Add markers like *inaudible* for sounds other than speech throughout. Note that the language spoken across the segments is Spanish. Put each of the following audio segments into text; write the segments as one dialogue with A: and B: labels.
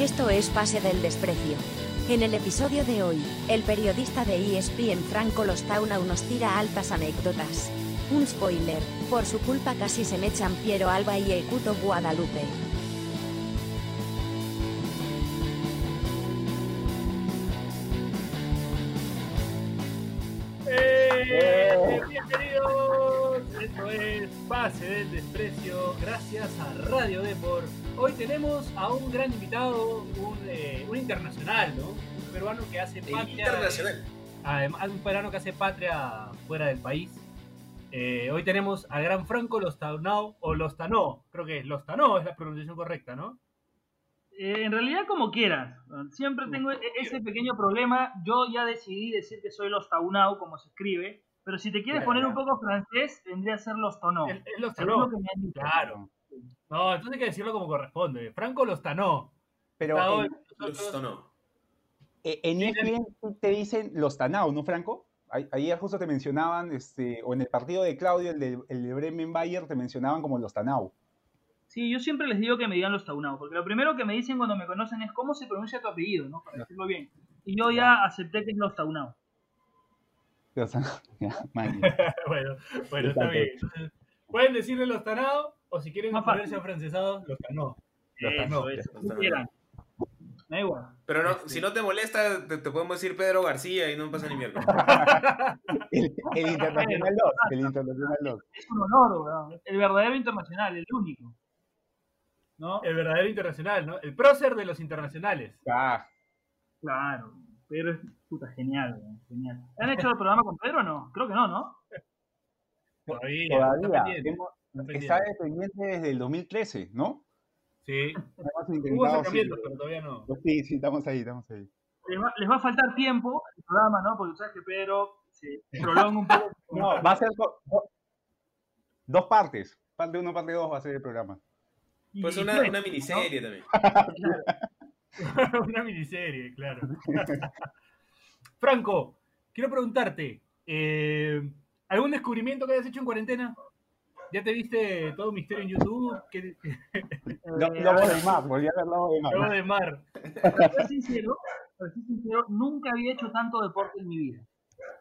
A: Esto es Pase del Desprecio. En el episodio de hoy, el periodista de ESPN Franco Lostaunau nos tira altas anécdotas. Un spoiler, por su culpa casi se mechan Piero Alba y Ecuto Guadalupe.
B: ¡Eh! Bienvenidos, esto es Pase del Desprecio, gracias a Radio Deport. Hoy tenemos a un gran invitado, un, eh, un internacional, ¿no? Un peruano que hace patria.
C: Internacional.
B: Además, un peruano que hace patria fuera del país. Eh, hoy tenemos al gran Franco Lostanao, o Lostanó, creo que es Lostanó, es la pronunciación correcta, ¿no?
D: Eh, en realidad como quieras. Siempre tengo e- ese pequeño problema. Yo ya decidí decir que soy los taunao, como se escribe. Pero si te quieres
C: Claro,
D: poner un poco francés, vendría a ser los tonó.
B: Es, es Lostanó,
D: lo que me han dicho.
B: claro. No, entonces hay que decirlo como corresponde. Franco Lostanó.
E: Pero
B: Está hoy
E: en,
C: no.
E: eh, en ESPN te dicen los Tanao, ¿no, Franco? Ahí- Ayer justo te mencionaban, este, o en el partido de Claudio, el de, el de Bremen Bayer, te mencionaban como los Tanao.
D: Sí, yo siempre les digo que me digan los taunao. Porque lo primero que me dicen cuando me conocen es cómo se pronuncia tu apellido, ¿no? Para decirlo bien. Y yo ya acepté que es los taunao.
E: Los Tanao. *laughs* Ya, *laughs* man.
B: bueno, bueno, está bien. Pueden decirle los Tanao, o si quieren
D: Más
B: ponerse afrancesados, los Tanó. Los
D: Eso,
B: Tanó.
D: eso, quieran. Me da igual.
C: Pero no,
B: Este-
C: si no te molesta, te, te podemos decir Pedro García y no pasa ni mierda. *laughs*
E: El, el Internacional 2, el Internacional 2.
D: Es un honor, weón. El verdadero internacional, el único. ¿No?
B: El verdadero internacional, ¿no? El prócer de los internacionales.
E: Ah,
D: Claro, Pedro es puta genial, weón, genial. ¿Han hecho el programa con Pedro o no? Creo que no, ¿no?
B: Todavía.
E: todavía.
B: está
E: está
B: pendiente.
E: dependiente desde el 2013, ¿no?
B: Sí. Hubo acercamientos, pero todavía no.
E: sí, sí, estamos ahí, estamos ahí.
D: Les va, les va a faltar tiempo al programa, ¿no? Porque sabes que Pedro se prolonga un poco. *laughs*
E: No, va a ser do- dos partes. Parte 1, parte 2 va a ser el programa.
C: Pues una, una
D: ¿no?
C: miniserie también. *laughs*
B: Una miniserie, claro. *laughs* Franco, quiero preguntarte, eh, ¿algún descubrimiento que hayas hecho en cuarentena? ¿Ya te viste todo un misterio en YouTube? ¿Qué,
E: Lo-
D: ver,
E: del mar, volví a ver Lobo del mar.
B: Lobo de mar.
D: para ser sincero, para ser sincero, nunca había hecho tanto deporte en mi vida.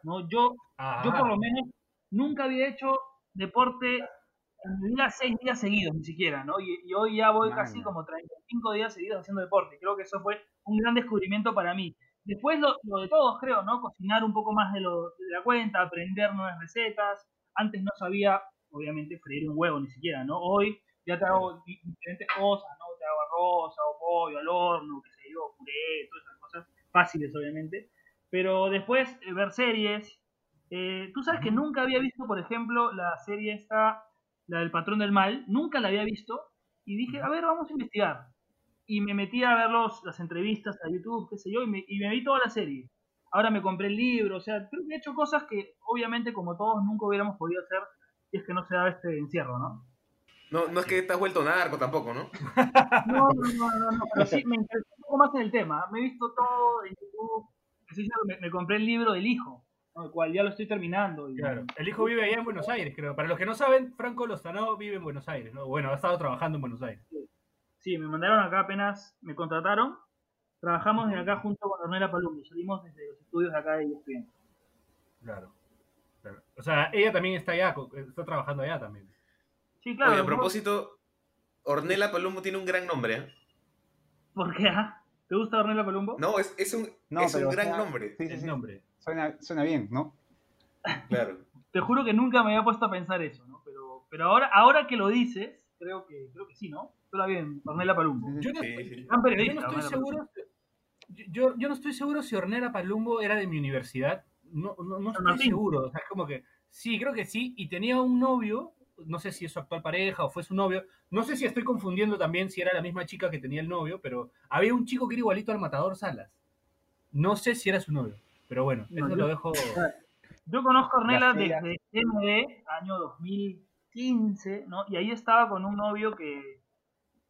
D: ¿no? Yo,
B: Ah,
D: yo por lo menos nunca había hecho deporte en mi vida seis días seguidos, ni siquiera, ¿no? Y, y hoy ya voy casi como 35 días seguidos haciendo deporte. Creo que eso fue un gran descubrimiento para mí. Después lo, lo de todos, creo, ¿no? Cocinar un poco más de, lo, de la cuenta, aprender nuevas recetas. Antes no sabía, obviamente, freír un huevo ni siquiera, ¿no? Hoy ya te hago di- diferentes cosas, ¿no? Te hago arroz, hago pollo al horno, qué sé yo, puré, todas esas cosas fáciles, obviamente. Pero después, eh, ver series. Eh, Tú sabes que nunca había visto, por ejemplo, la serie esta, la del patrón del mal. Nunca la había visto. Y dije, a ver, vamos a investigar. Y me metí a ver los, las entrevistas a YouTube, qué sé yo, y me, y me vi toda la serie. Ahora me compré el libro, o sea, creo que he hecho cosas que obviamente como todos nunca hubiéramos podido hacer si es que no se da este encierro, ¿no?
C: No, no es que te has vuelto narco tampoco, ¿no? *laughs*
D: No, no, no, no, no, pero sí me interesó un poco más en el tema. Me he visto todo en YouTube. Me, me compré el libro del hijo, ¿no? el cual ya lo estoy terminando. y-
B: Claro. El hijo vive allá en Buenos Aires, creo. Para los que no saben, Franco Lozano vive en Buenos Aires, ¿no? Bueno, ha estado trabajando en Buenos Aires.
D: Sí, me mandaron acá apenas, me contrataron. Trabajamos de acá junto con Ornella Palumbo. Salimos desde los estudios de acá de ESPN.
B: Claro. O sea, ella también está allá, está trabajando allá también.
D: Sí, claro.
C: Oye, a propósito, Ornella Palumbo tiene un gran nombre, ¿eh?
D: ¿Por qué? ah? ¿Te gusta Ornella Palumbo?
C: No, es, es un,
E: No,
C: es un gran
E: sea,
C: nombre.
E: Sí, sí,
B: nombre.
E: Suena, suena bien, ¿no?
C: Claro. *laughs*
D: Te juro que nunca me había puesto a pensar eso, ¿no? Pero, pero ahora, ahora que lo dices, creo que, creo que sí, ¿no? Suena bien, Ornella Palumbo.
B: Yo no,
C: Sí, sí.
D: Gran
B: yo no estoy
D: Ornella
B: seguro. Yo, yo- yo no estoy seguro si Ornella Palumbo era de mi universidad. No, no, no estoy
D: Martín.
B: seguro. O sea, es como que. Sí, creo que sí. Y tenía un novio. No sé si es su actual pareja o fue su novio. No sé si estoy confundiendo también si era la misma chica que tenía el novio, pero había un chico que era igualito al matador Salas. No sé si era su novio. Pero bueno,
D: No,
B: eso
D: yo-
B: lo dejo. *laughs*
D: Yo conozco a Ornella desde MD, año 2015, ¿no? Y ahí estaba con un novio que,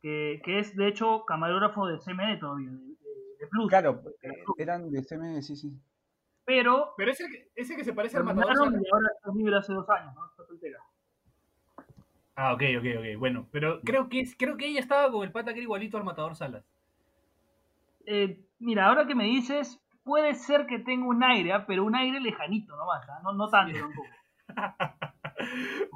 D: que, que es, de hecho, camarógrafo de CMD todavía, de, de- de Plus.
E: Claro, eh, eran de CM, sí, sí.
D: Pero
B: Pero ese, que- ese que se parece al matador Salas.
D: y ahora está libre hace dos años, ¿no? Está soltera.
B: Ah, ok, ok, ok. Bueno, pero creo que, es- creo que ella estaba con el pata que era igualito al matador Salas.
D: Eh, mira, ahora que me dices, puede ser que tenga un aire, ¿ah? pero un aire lejanito nomás, ¿ah? no, no tanto
B: Sí.
D: tampoco. *laughs*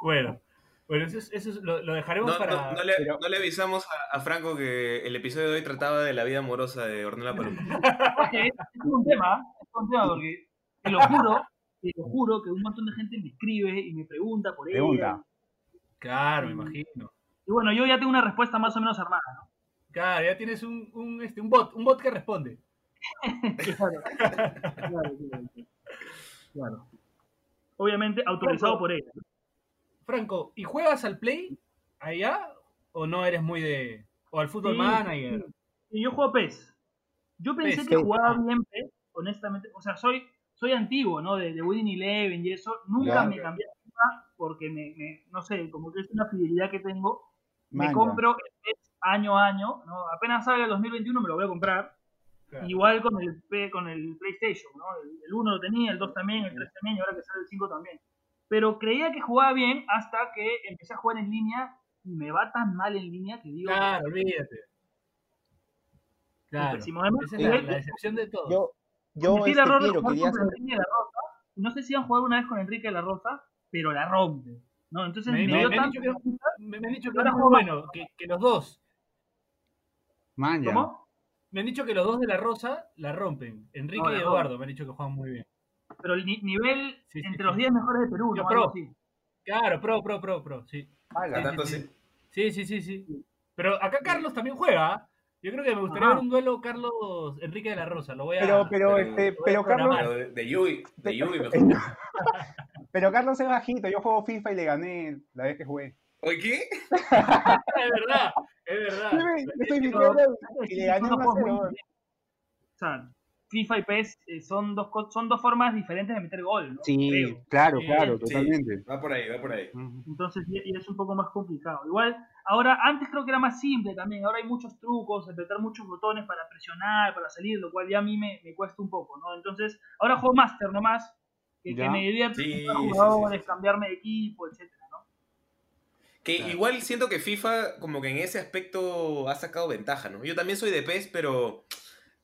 B: Bueno, bueno, eso, es- eso es- lo, lo dejaremos
C: No,
B: para.
C: no- no le,
E: Pero-
C: no le avisamos a, a Franco que el episodio de hoy trataba de la vida amorosa de Ornella Paloma. *laughs*
D: Es un tema, es un tema porque te lo juro, te lo juro que un montón de gente me escribe y me pregunta por ella.
E: Pregunta.
B: Claro, me imagino.
D: Y bueno, yo ya tengo una respuesta más o menos armada, ¿no?
B: Claro, ya tienes un, un, este, un bot, un bot que responde.
D: Claro. *laughs* Claro, claro, claro. Obviamente autorizado por ella.
B: Franco, ¿y juegas al Play allá? ¿O no eres muy de. o al Football
D: Sí,
B: Manager?
D: sí. Y yo juego PES. Yo pensé
B: PES.
D: que jugaba bien PES, honestamente. O sea, soy, soy antiguo, ¿no? De, de Winning Eleven y eso. Nunca
E: Claro.
D: me cambié porque me, me- no sé, como que es una fidelidad que tengo. Me compro el PES año a año, ¿no? Apenas salga el 2021 me lo voy a comprar.
B: Claro.
D: Igual con el, P- con el PlayStation, ¿no? El, el 1 lo tenía, el 2 también, el 3 también, y ahora que sale el 5 también. Pero creía que jugaba bien hasta que empecé a jugar en línea y me va tan mal en línea que digo,
B: Claro, olvídate. Claro. Esa es la, la decepción de todo.
E: Yo, yo este,
D: error. Enrique de la Rosa. No sé si han jugado una vez con Enrique de la Rosa, pero la rompe. ¿no? Entonces
B: Me-
D: me,
B: me-
D: dio
B: me han
D: tanto-
B: dicho me, me han dicho que
D: Ahora
B: es muy bueno, que, que los dos.
D: ¿Cómo?
B: Me han dicho que los dos de la Rosa la rompen. Enrique
D: No,
B: y Eduardo me han dicho que juegan muy bien.
D: Pero el ni- nivel
B: Sí, sí,
D: entre
B: sí.
D: los 10 mejores de Perú,
B: Yo
D: ¿no?
B: pro. Claro, pro, pro, pro, pro, sí.
E: Ala.
C: ¿A tanto
B: sí,
C: sí?
B: Sí, sí, sí, sí. Pero acá Carlos también juega. Yo creo que me gustaría
D: Ajá.
B: ver un duelo Carlos Enrique de la Rosa. Lo voy a.
E: Pero, pero,
C: pero-
E: este, pero Carlos.
C: Pero de, Yui, de Yui mejor. *laughs*
E: pero Carlos es bajito. Yo juego FIFA y le gané la vez que jugué.
C: ¿Oye qué? *laughs*
B: es verdad, es verdad.
E: Sí, estoy y le gané
D: son dos
E: 1 a
D: juegos
E: 0.
D: muy diferentes. O sea, FIFA y PES eh, son dos, son dos formas diferentes de meter gol, ¿no?
E: Sí,
D: Creo.
E: claro,
B: Sí,
E: claro,
C: Sí,
E: totalmente.
C: va por ahí, va por ahí.
D: Entonces y es un poco más complicado. Igual, ahora, antes creo que era más simple también. Ahora hay muchos trucos, apretar muchos botones para presionar, para salir, lo cual ya a mí me, me cuesta un poco, ¿no? Entonces, ahora juego Master nomás, que, que me divierte
C: Sí,
D: jugadores, cambiarme de equipo, etcétera, ¿no?
C: Que
B: Claro.
C: igual siento que FIFA como que en ese aspecto ha sacado ventaja, ¿no? Yo también soy de PES, pero...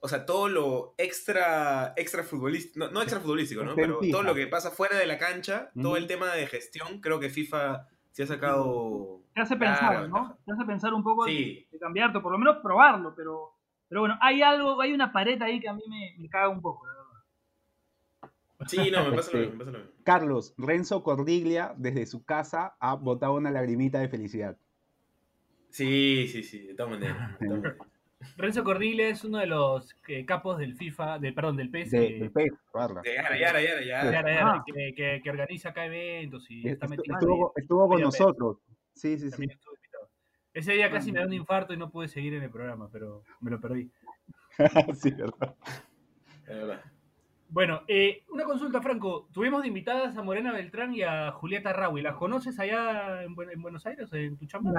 C: O sea, todo lo extra, extra futbolístico, no, no extra futbolístico, ¿no? Pero todo lo que pasa fuera de la cancha, todo el tema de gestión, creo que FIFA sí ha sacado...
D: Te hace
C: Claro,
D: pensar, ¿no?
C: ventaja.
D: Te hace pensar un poco de-
C: Sí.
D: de, cambiarte, por lo menos probarlo, pero, pero bueno, hay algo, hay una pared ahí que a mí me, me caga un poco, la verdad.
C: Sí, no, me pasa lo
E: Este,
C: mismo, me pasa lo mismo.
E: Carlos, Renzo Cordiglia, desde su casa, ha botado una lagrimita de felicidad.
C: Sí, sí, sí, de todas maneras.
B: Renzo Cordiles es uno de los eh, capos del FIFA, de, perdón, del PES.
E: De,
B: que-
E: del PES, guarda.
C: De Yara, Yara, Yara, Yara.
B: Yara, Yara,
D: Ah.
B: que, que- que organiza acá eventos y está metido
E: Estuvo, estuvo con nosotros. Sí, sí.
B: También invitado. Ese día casi me da un infarto y no pude seguir en el programa, pero me lo perdí. *laughs*
E: sí, verdad.
C: De verdad.
B: Bueno, eh, una consulta, Franco. Tuvimos de invitadas a Morena Beltrán y a Julieta Raui. ¿Las conoces allá en, Buen- en Buenos Aires, en tu chamba?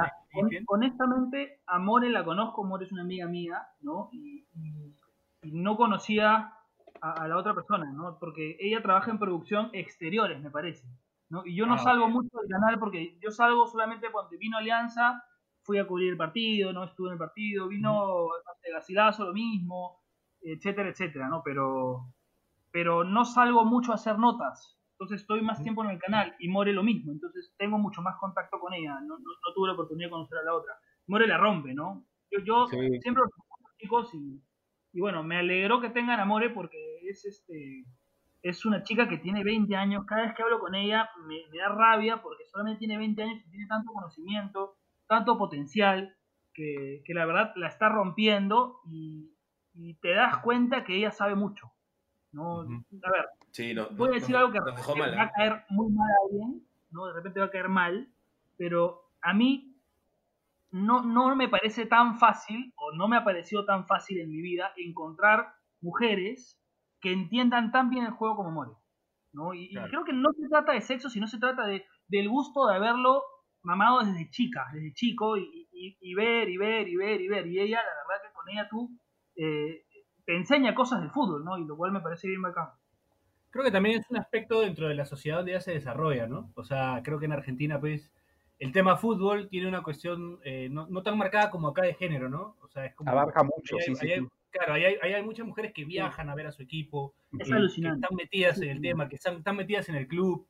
D: Honestamente, a More la conozco, More es una amiga mía, ¿no? Y, y- y no conocía a, a la otra persona, ¿no? Porque ella trabaja en producción exteriores, me parece, ¿no? Y yo no
B: Ah,
D: salgo mucho del canal porque yo salgo solamente cuando vino Alianza, fui a cubrir el partido, ¿no? Estuve en el partido, vino Garcilaso, lo mismo, etcétera, etcétera, ¿no? Pero, pero no salgo mucho a hacer notas. Entonces estoy más tiempo en el canal y More lo mismo. Entonces tengo mucho más contacto con ella. No, no- no tuve la oportunidad de conocer a la otra. More la rompe, ¿no? Yo, yo
E: Sí.
D: siempre los chicos y, y bueno, me alegró que tengan a More porque es este es una chica que tiene 20 años. Cada vez que hablo con ella me, me da rabia porque solamente tiene 20 años y tiene tanto conocimiento, tanto potencial, que, que la verdad la está rompiendo y, y te das cuenta que ella sabe mucho. ¿no?
B: Ujú.
D: A ver,
C: Sí, no.
D: voy a decir algo que
C: mal.
D: va a
C: ¿eh?
D: caer muy mal a alguien, ¿no? De repente va a caer mal, pero a mí no, no me parece tan fácil, o no me ha parecido tan fácil en mi vida, encontrar mujeres que entiendan tan bien el juego como More. ¿no? Y, creo que no se trata de sexo, sino se trata de, del gusto de haberlo mamado desde chica, desde chico, y, y- y ver, y ver, y ver, y ver. Y ella, la verdad que con ella tú eh, te enseña cosas del fútbol, ¿no? Y lo cual me parece bien bacán.
B: Creo que también es un aspecto dentro de la sociedad donde ya se desarrolla, ¿no? O sea, creo que en Argentina, pues, el tema fútbol tiene una cuestión eh, no, no tan marcada como acá de género, ¿no? O sea, es como...
E: Abarca mucho,
B: allá-
E: sí, sí.
B: Claro, ahí hay, ahí hay muchas mujeres que viajan a ver a su equipo,
D: Es
B: que, que están metidas en el tema, que están, están metidas en el club,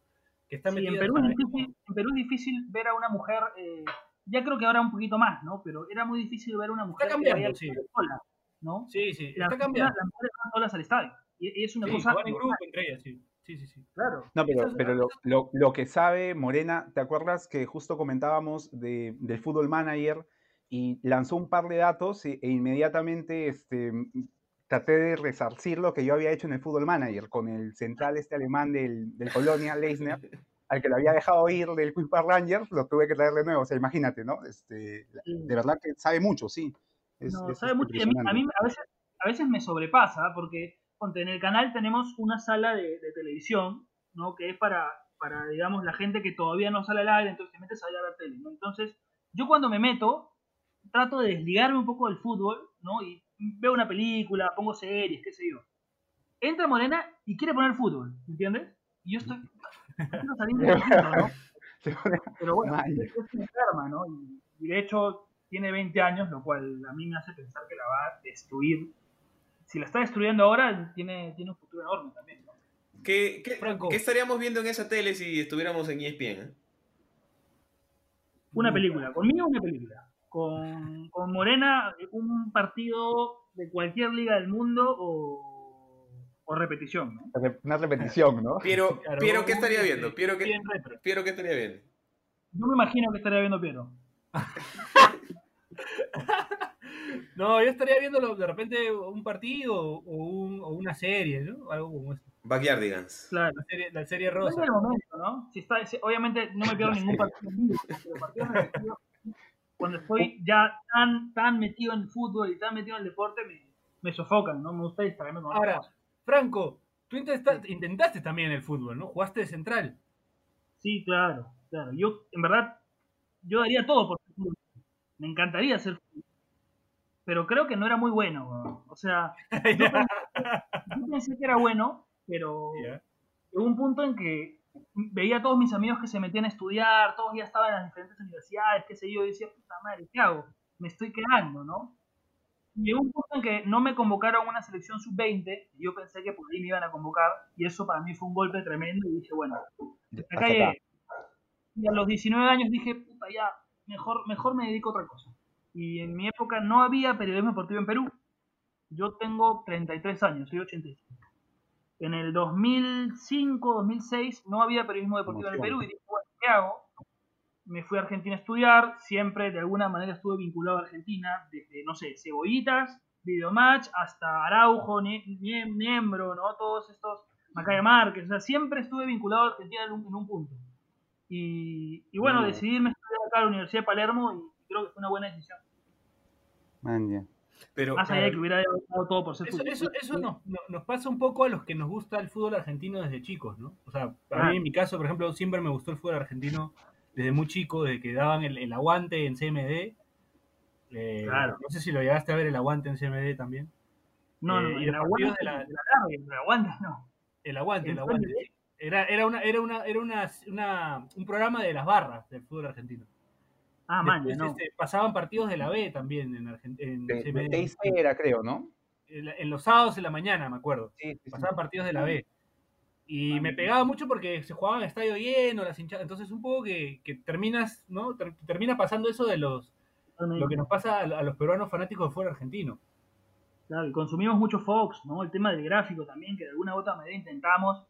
B: que están
D: Sí, en,
B: metidas
D: Perú es difícil, en Perú es difícil ver a una mujer, eh, ya creo que ahora un poquito más, ¿no? Pero era muy difícil ver a una mujer que
B: cambiando,
D: al
B: sí.
D: sola, ¿no?
B: Sí, sí, está cambiando.
D: las mujeres van solas al estadio. Y, y es una
B: Sí,
D: cosa
B: en grupo entre ellas, sí. Sí, sí, sí.
D: claro.
E: No, pero, pero lo, lo- lo que sabe Morena, ¿te acuerdas que justo comentábamos de- del Fútbol Manager y lanzó un par de datos e, e inmediatamente este, traté de resarcir lo que yo había hecho en el Fútbol Manager con el central este alemán del, del Colonia, Leisner, *laughs* al que lo había dejado ir del Queen Park Rangers, lo tuve que traer de nuevo, o sea, imagínate, ¿no? Este, de verdad que sabe mucho, sí. Es-
D: No,
E: es,
D: sabe mucho y a mí, a mí a, veces, a veces me sobrepasa porque ponte, en el canal tenemos una sala de, de televisión, ¿no? Que es para, para, digamos, la gente que todavía no sale al aire, entonces te metes ahí a ver tele, ¿no? Entonces, yo cuando me meto, trato de desligarme un poco del fútbol, ¿no? Y veo una película, pongo series, qué sé yo. Entra Morena y quiere poner fútbol, ¿entiendes? Y yo estoy... quiero salir de poquito, ¿no? *laughs* Pero bueno, es, es una enferma, ¿no? Y, y de hecho tiene 20 años, lo cual a mí me hace pensar que la va a destruir. Si la está destruyendo ahora, tiene, tiene un futuro enorme también, ¿no?
C: ¿Qué, qué,
B: Franco.
C: qué estaríamos viendo en esa tele si estuviéramos en ESPN? eh?
D: Una película, conmigo una película. Con, con Morena, un partido de cualquier liga del mundo o, o repetición, ¿no?
E: Una repetición, ¿no? *laughs*
C: Piero,
B: Claro,
C: Piero, ¿qué estaría viendo? Piero, ¿qué. Piero, ¿qué estaría viendo?
D: Yo me imagino que estaría viendo Piero. *laughs*
B: No, yo estaría viendo de repente un partido o, un- o una serie, ¿no? Algo como eso.
C: Backyardigans.
D: Claro.
B: La serie, la serie rosa.
D: del momento, ¿no? Si está, si- obviamente no me pierdo *laughs* ningún partido cuando estoy ya tan, tan metido en el fútbol y tan metido en el deporte, me, me sofocan, ¿no? Me gusta distraerme con
B: Ahora,
D: cosas.
B: Franco, tú intenta- intentaste también el fútbol, ¿no? Jugaste de central.
D: Sí, claro, claro. Yo, en verdad, yo daría todo por el fútbol. Me encantaría hacer fútbol. Pero creo que no era muy bueno. O sea, *laughs* yo pensé, yo pensé que era bueno, pero
B: Ya.
D: llegó un punto en que veía a todos mis amigos que se metían a estudiar, todos ya estaban en las diferentes universidades, qué sé yo, y decía, puta madre, ¿qué hago? Me estoy quedando, ¿no? Y llegó un punto en que no me convocaron a una selección sub-20, y yo pensé que por ahí me iban a convocar, y eso para mí fue un golpe tremendo, y dije, bueno, acá llegué. Y a los 19 años dije, puta, ya, mejor, mejor me dedico a otra cosa. Y en mi época no había periodismo deportivo en Perú. Yo tengo 33 años, soy 85. En el 2005, 2006 no había periodismo deportivo en el Perú y dije, bueno, ¿qué hago? Me fui a Argentina a estudiar, siempre de alguna manera estuve vinculado a Argentina, desde, no sé, Cebollitas, Videomatch, hasta Araujo, Nie- Nie- Miembro, ¿no? Todos estos, Macaya Márquez, o sea, siempre estuve vinculado a Argentina en un, en un punto. Y, y bueno,
E: Mm.
D: decidí irme a estudiar acá a la Universidad de Palermo y creo que fue una buena decisión.
E: Man, ya.
C: Pero,
D: Más allá de que hubiera dado todo por ser
B: Eso,
D: fútbol.
B: eso, eso nos, no- nos pasa un poco a los que nos gusta el fútbol argentino desde chicos, ¿no? O sea, a
D: Ah.
B: mí en mi caso, por ejemplo, siempre me gustó el fútbol argentino desde muy chico, desde que daban el, el aguante en CMD. Eh,
D: Claro.
B: No sé si lo llegaste a ver el aguante en CMD también.
D: No,
B: Eh,
D: no,
B: de la-
D: de la la aguanta, no.
B: El aguante, el
D: ¿En
B: aguante.
D: CMD?
B: sí. Era, era, una, era, una, era una, una- un programa de las barras del fútbol argentino.
D: Ah, man,
B: Después,
D: no.
B: este, pasaban partidos de la B también en, Argen- en
E: De, de
B: CMD.
E: Teis era, creo, ¿no?
B: En, en los sábados en la mañana, me acuerdo.
E: Sí, sí, sí.
B: pasaban partidos de la B. Y me pegaba mucho porque se jugaba en estadio lleno, las hinchadas. Entonces, un poco que, que terminas, ¿no? Ter- termina pasando eso de los lo que nos pasa a, a los peruanos fanáticos de fuera argentino.
D: Claro, y consumimos mucho Fox, ¿no? El tema del gráfico también, que de alguna u otra manera intentamos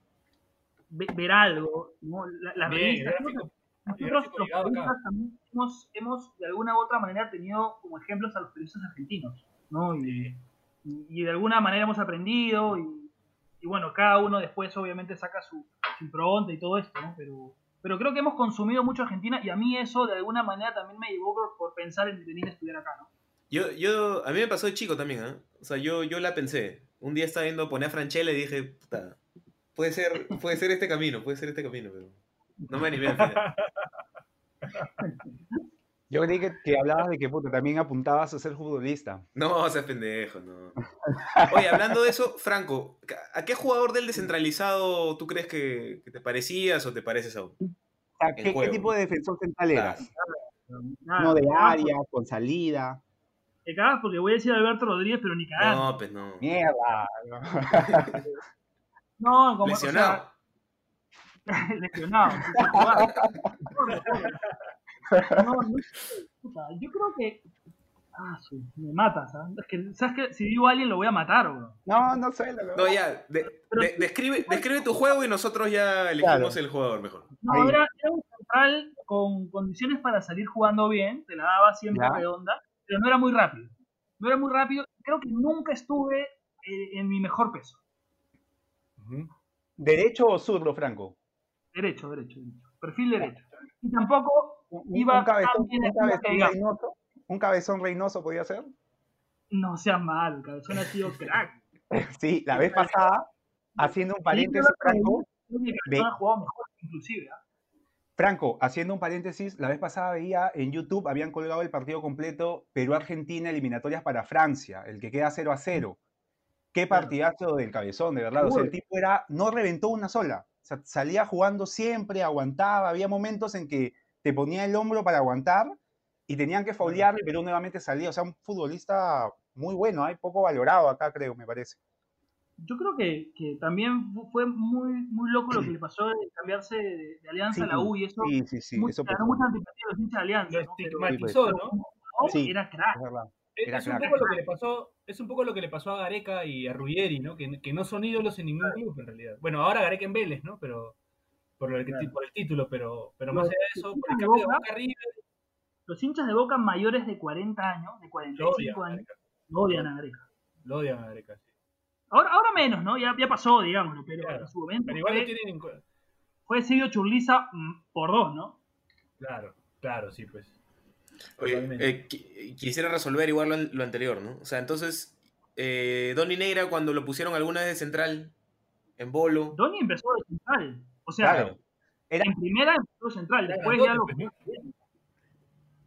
D: ve- ver algo, ¿no? La- Las
B: Bien, el
D: revistas,
B: gráfico, el
D: nosotros
B: gráfico
D: los
B: llegaba acá.
D: periodistas también hemos, hemos de alguna u otra manera tenido como ejemplos a los periodistas argentinos, ¿no? Y, y- y de alguna manera hemos aprendido y, y bueno, cada uno después obviamente saca su, su impronta y todo esto, ¿no? Pero, pero creo que hemos consumido mucho Argentina y a mí eso de alguna manera también me llevó por, por pensar en venir a estudiar acá, ¿no?
C: yo, yo, a mí me pasó de chico también, ¿ah? O sea, yo, yo la pensé. Un día estaba viendo, poner a Franchella y dije, puta, puede ser, puede ser este camino, puede ser este camino, pero no me animé al *laughs* final.
E: Yo creí que, que hablabas de que puta, también apuntabas a ser futbolista.
C: No, seas pendejo, no. Oye, hablando de eso, Franco, ¿a qué jugador del descentralizado tú crees que, que te parecías o te pareces aún? El
E: ¿qué, qué tipo de defensor central eras?
D: Nada,
E: No de
D: nada,
E: área, con salida.
D: Te cagas porque voy a decir Alberto Rodríguez, pero ni cagando.
C: No, pues no.
E: Mierda. *laughs*
D: No, como. o sea,
C: Lesionado. *laughs* *laughs*
D: No, no, puta, yo creo que. Ah, sí, me matas, ¿sabes? Es que, ¿sabes qué? Si digo a alguien, lo voy a matar, bro.
E: No, no sé.
C: No, ya. de- de- describe, describe tu juego y nosotros ya elegimos
E: Claro.
C: el jugador mejor.
D: No,
E: Ahí.
D: era, era un central con condiciones para salir jugando bien, te la daba siempre
E: Ya.
D: redonda, pero no era muy rápido. No era muy rápido. Creo que nunca estuve eh, en mi mejor peso.
E: ¿Derecho o zurdo, Franco?
D: Derecho, derecho, derecho. Perfil derecho. Y tampoco Iba
E: un cabezón, un cabezón reinoso. ¿Un cabezón reinoso podía ser?
D: no sea mal, cabezón ha sido crack. *laughs*
E: Sí, la vez pasada, haciendo un paréntesis, Franco,
D: jugado mejor, inclusive. ¿ah?
E: Franco, haciendo un paréntesis, la vez pasada veía en YouTube, habían colgado el partido completo Perú-Argentina, eliminatorias para Francia, el que queda 0 a 0. Qué partidazo del cabezón, de verdad. O sea, el tipo era, no reventó una sola. O sea, salía jugando siempre, aguantaba. Había momentos en que te ponía el hombro para aguantar y tenían que faulear y Perú nuevamente salía. O sea, un futbolista muy bueno, hay poco valorado acá, creo, me parece.
D: Yo creo que, que también fu- fue muy, muy loco lo que le pasó de cambiarse de, de Alianza a la U y eso.
E: sí, sí, sí,
D: muy-
E: eso
D: ganó mucha antipatía a los hinchas de Alianza.
B: Lo
D: ¿no? Pero-
B: estigmatizó,
D: pero
B: ¿no?
E: Sí.
D: Era crack.
E: es verdad.
B: Es,
E: Era
B: es un
E: crack.
B: poco lo que le pasó, es un poco lo que le pasó a Gareca y a Ruggeri, ¿no? Que, que no son ídolos en ningún club en realidad. Bueno, ahora Gareca en Vélez, ¿no? Pero por el,
D: Claro.
B: por el título, pero, pero
D: Los
B: más allá de eso, por el
D: hinchas de
B: cambio de
D: Boca-
B: Boca a River,
D: Los hinchas de Boca mayores de 40 años, de
B: lo odian
D: 45
B: a
D: años, lo odian a Gareca.
B: Lo odian a Gareca, sí.
D: Ahora, ahora menos, ¿no? Ya, ya pasó, digámoslo, pero
B: Claro.
D: en su momento
B: Pero igual lo
D: fue,
B: tienen en cu-
D: fue Silvio Churliza mm, por dos, ¿no?
B: Claro, claro, sí, pues.
C: Oye, eh, qui- quisiera resolver igual lo, lo anterior, ¿no? O sea, entonces, eh, Donny Neira, cuando lo pusieron alguna vez de central, en bolo,
D: Donny empezó de central. O sea,
E: Claro. Era,
D: en primera de central, después ya lo
B: pues, ¿no?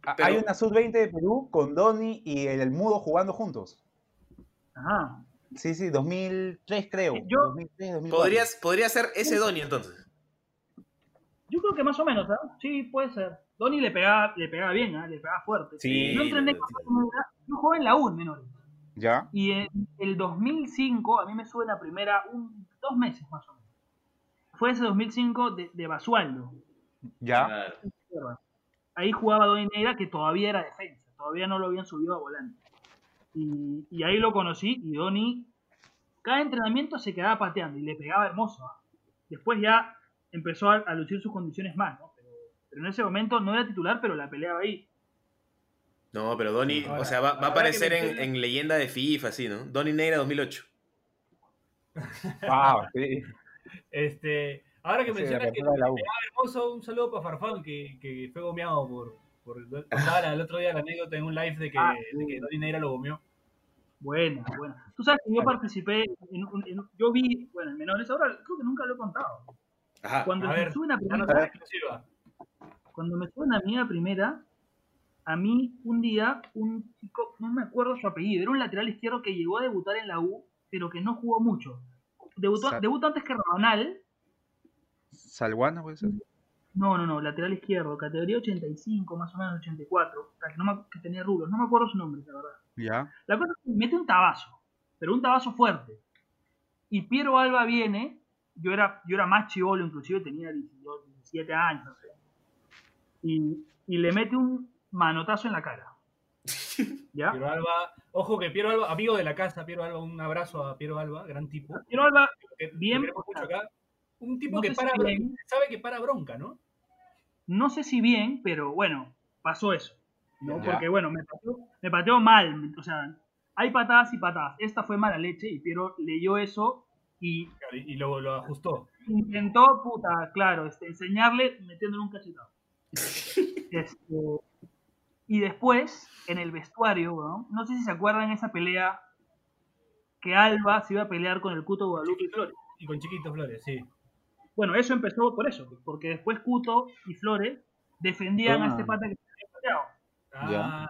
E: a-
C: pero-
E: hay una sub-20 de Perú con Donny y el, el Mudo jugando juntos.
D: Ajá.
E: Sí, sí, 2003 creo.
D: Yo-
E: 2003, 2004.
C: podrías, podría ser ese Donny entonces.
D: Yo creo que más o menos, ¿ah? Sí, puede ser. Donny le pegaba, le pegaba bien, ¿ah? le pegaba fuerte.
C: Sí,
D: yo entrené Neira, yo jugué en la U en menores.
E: ¿Ya?
D: Y en el 2005, a mí me suben a primera un, dos meses más o menos. Fue ese 2005 de, de Basualdo.
E: ¿Ya?
D: Ahí jugaba Donny Neira, que todavía era defensa, todavía no lo habían subido a volante. Y, y ahí lo conocí y Donny, cada entrenamiento se quedaba pateando y le pegaba hermoso. Después ya empezó a, a lucir sus condiciones más, ¿no? Pero, pero en ese momento no era titular, pero la peleaba ahí.
C: No, pero
B: Ahora,
C: o sea, va, va a aparecer en, leyenda de FIFA, así, ¿no? Donny Neira 2008.
E: Wow, sí.
B: Este, ahora que
E: Sí,
B: mencionas que pegaba hermoso, un saludo para Farfán, que, que fue gomeado por. por contaba el otro día la anécdota en un live de que,
D: Ah,
B: de que Donny Neira lo gomeó.
D: Buena, buena. Tú sabes que yo participé, en, un- en- yo vi, bueno, en menores, ahora creo que nunca lo he contado.
C: Ajá.
D: Cuando
B: a
D: me
B: ver,
D: suben a primera,
B: exclusiva.
D: cuando me suben a mí a primera, a mí un día, un chico, no me acuerdo su apellido, era un lateral izquierdo que llegó a debutar en la U, pero que no jugó mucho. Debutó, antes que Rabanal,
E: ¿Salguana puede ser?
D: no, no, no, lateral izquierdo, categoría 85, más o menos 84, o sea, que, no me- que tenía rulos, no me acuerdo su nombre, la verdad.
E: ¿Ya?
D: La cosa es que mete un tabazo, pero un tabazo fuerte. Y Piero Alba viene, yo era, yo era más chivolo, inclusive tenía 18, 17 años, no sé. Y, y le mete un manotazo en la cara. ¿Ya?
B: Piero Alba, ojo que Piero Alba, amigo de la casa, Piero Alba, un abrazo a Piero Alba, gran tipo.
D: Piero Alba,
B: que-
D: Bien.
B: que queremos mucho acá. Un tipo
D: No
B: que
D: si
B: sabe que para bronca, ¿no?
D: no sé si bien, pero bueno, pasó eso. ¿no?
E: Ya.
D: Porque bueno, me pateó, me pateó mal. O sea, hay patadas y patadas. Esta fue mala leche y Piero leyó eso Y,
B: y lo, lo ajustó.
D: intentó, puta, claro, este, enseñarle metiéndole un cachetado. *laughs* Este, y después, en el vestuario, no sé si se acuerdan esa pelea que Alba se iba a pelear con el Cuto Guadalupe y Flores.
B: Y con Chiquito Flores, sí.
D: Bueno, eso empezó por eso, porque después Cuto y Flores defendían a
E: Ah.
D: este pata que se había pateado.
B: Ah,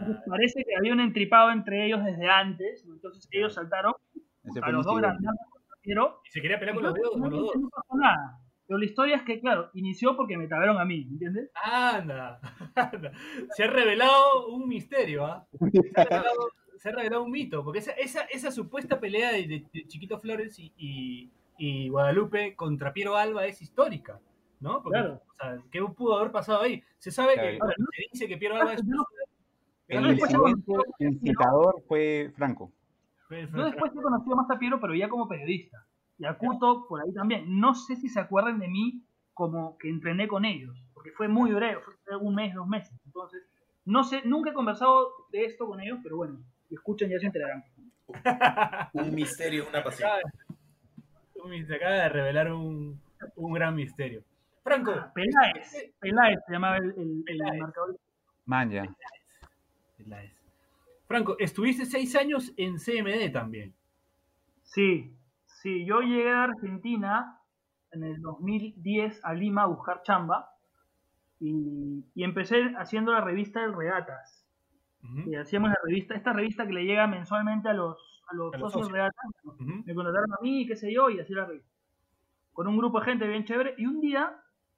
D: Entonces, parece que había un entripado entre ellos desde antes, entonces ellos saltaron
E: Ese
D: a los dos grandes
B: y se quería pelear con los dedos, con los dos.
D: no pasó nada. Pero la historia es que, claro, inició porque me tabaron a mí, ¿entiendes?
B: Anda, anda. Se ha revelado un misterio, ¿ah? Se, ha revelado- se ha revelado un mito, porque esa, esa, esa supuesta pelea de, de- de Chiquito Flores y, y- y Guadalupe contra Piero Alba es histórica, ¿no? Porque,
D: Claro.
B: o sea, ¿qué pudo haber pasado ahí? Se sabe que, se dice que Piero Alba es...
D: No-
E: El incitador fue Franco.
D: Yo después he conocido más a Piero, pero ya como periodista. Y a Cuto por ahí también. No sé si se acuerdan de mí como que entrené con ellos, porque fue muy breve, fue un mes, dos meses. Entonces, no sé, nunca he conversado de esto con ellos, pero bueno, si escuchan ya se enterarán.
C: Un misterio, una pasión.
B: Se acaba de revelar un, un gran misterio. Franco,
D: Peláez, Peláez se llamaba el, el- el
B: Peláez.
D: marcador.
E: Manja.
B: la es. Franco, estuviste seis años en CMD también.
D: Sí, sí, yo llegué a Argentina en el 2010 a Lima a buscar chamba y, y empecé haciendo la revista El Regatas. Y hacíamos la revista, esta revista que le llega mensualmente a los, a los
B: A los
D: socios
B: socios.
D: de Regatas. Me contrataron a mí, qué sé yo, y así la revista. Con un grupo de gente bien chévere. Y un día,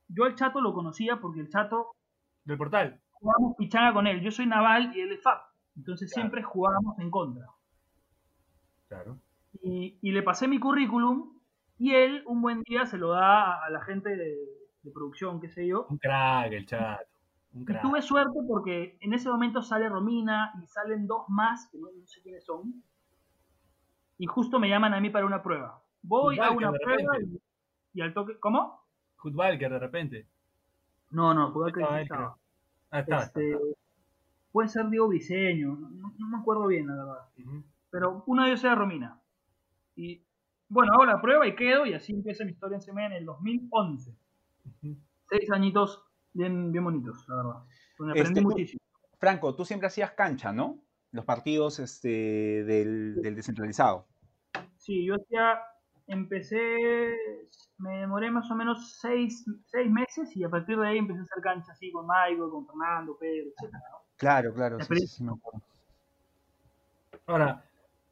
D: yo al chato lo conocía porque el chato
B: Del portal.
D: jugábamos pichanga con él. Yo soy naval y él es FAP. Entonces
B: Claro.
D: siempre jugábamos en contra.
B: Claro.
D: Y, y le pasé mi currículum y él un buen día se lo da a, la gente de, de producción, qué sé yo.
B: Un crack, el chato. Un
D: Y tuve suerte porque en ese momento sale Romina y salen dos más, que no, no sé quiénes son. Y justo me llaman a mí para una prueba. Voy a una prueba y, y al toque... ¿Cómo?
B: Footbalker de repente.
D: No, no, puedo que
B: Estaba. Ah, está.
D: Este, puede ser Diego Briseño, no, no- no me acuerdo bien, la verdad. Pero uno de ellos era Romina. Y bueno, hago la prueba y quedo, y así empieza mi historia en CME en el 2011.
B: Ujú.
D: Seis añitos bien, bien bonitos, la verdad. Donde aprendí
E: Este, tú-
D: muchísimo.
E: Franco, tú siempre hacías cancha, ¿no? Los partidos este, del, del descentralizado.
D: Sí, yo hacía, empecé, me demoré más o menos seis, seis meses y a partir de ahí empecé a hacer cancha así con Michael, con Fernando, Pedro, etc.
E: Claro, claro.
D: La
E: Sí, sí, sí, me acuerdo.
B: Ahora,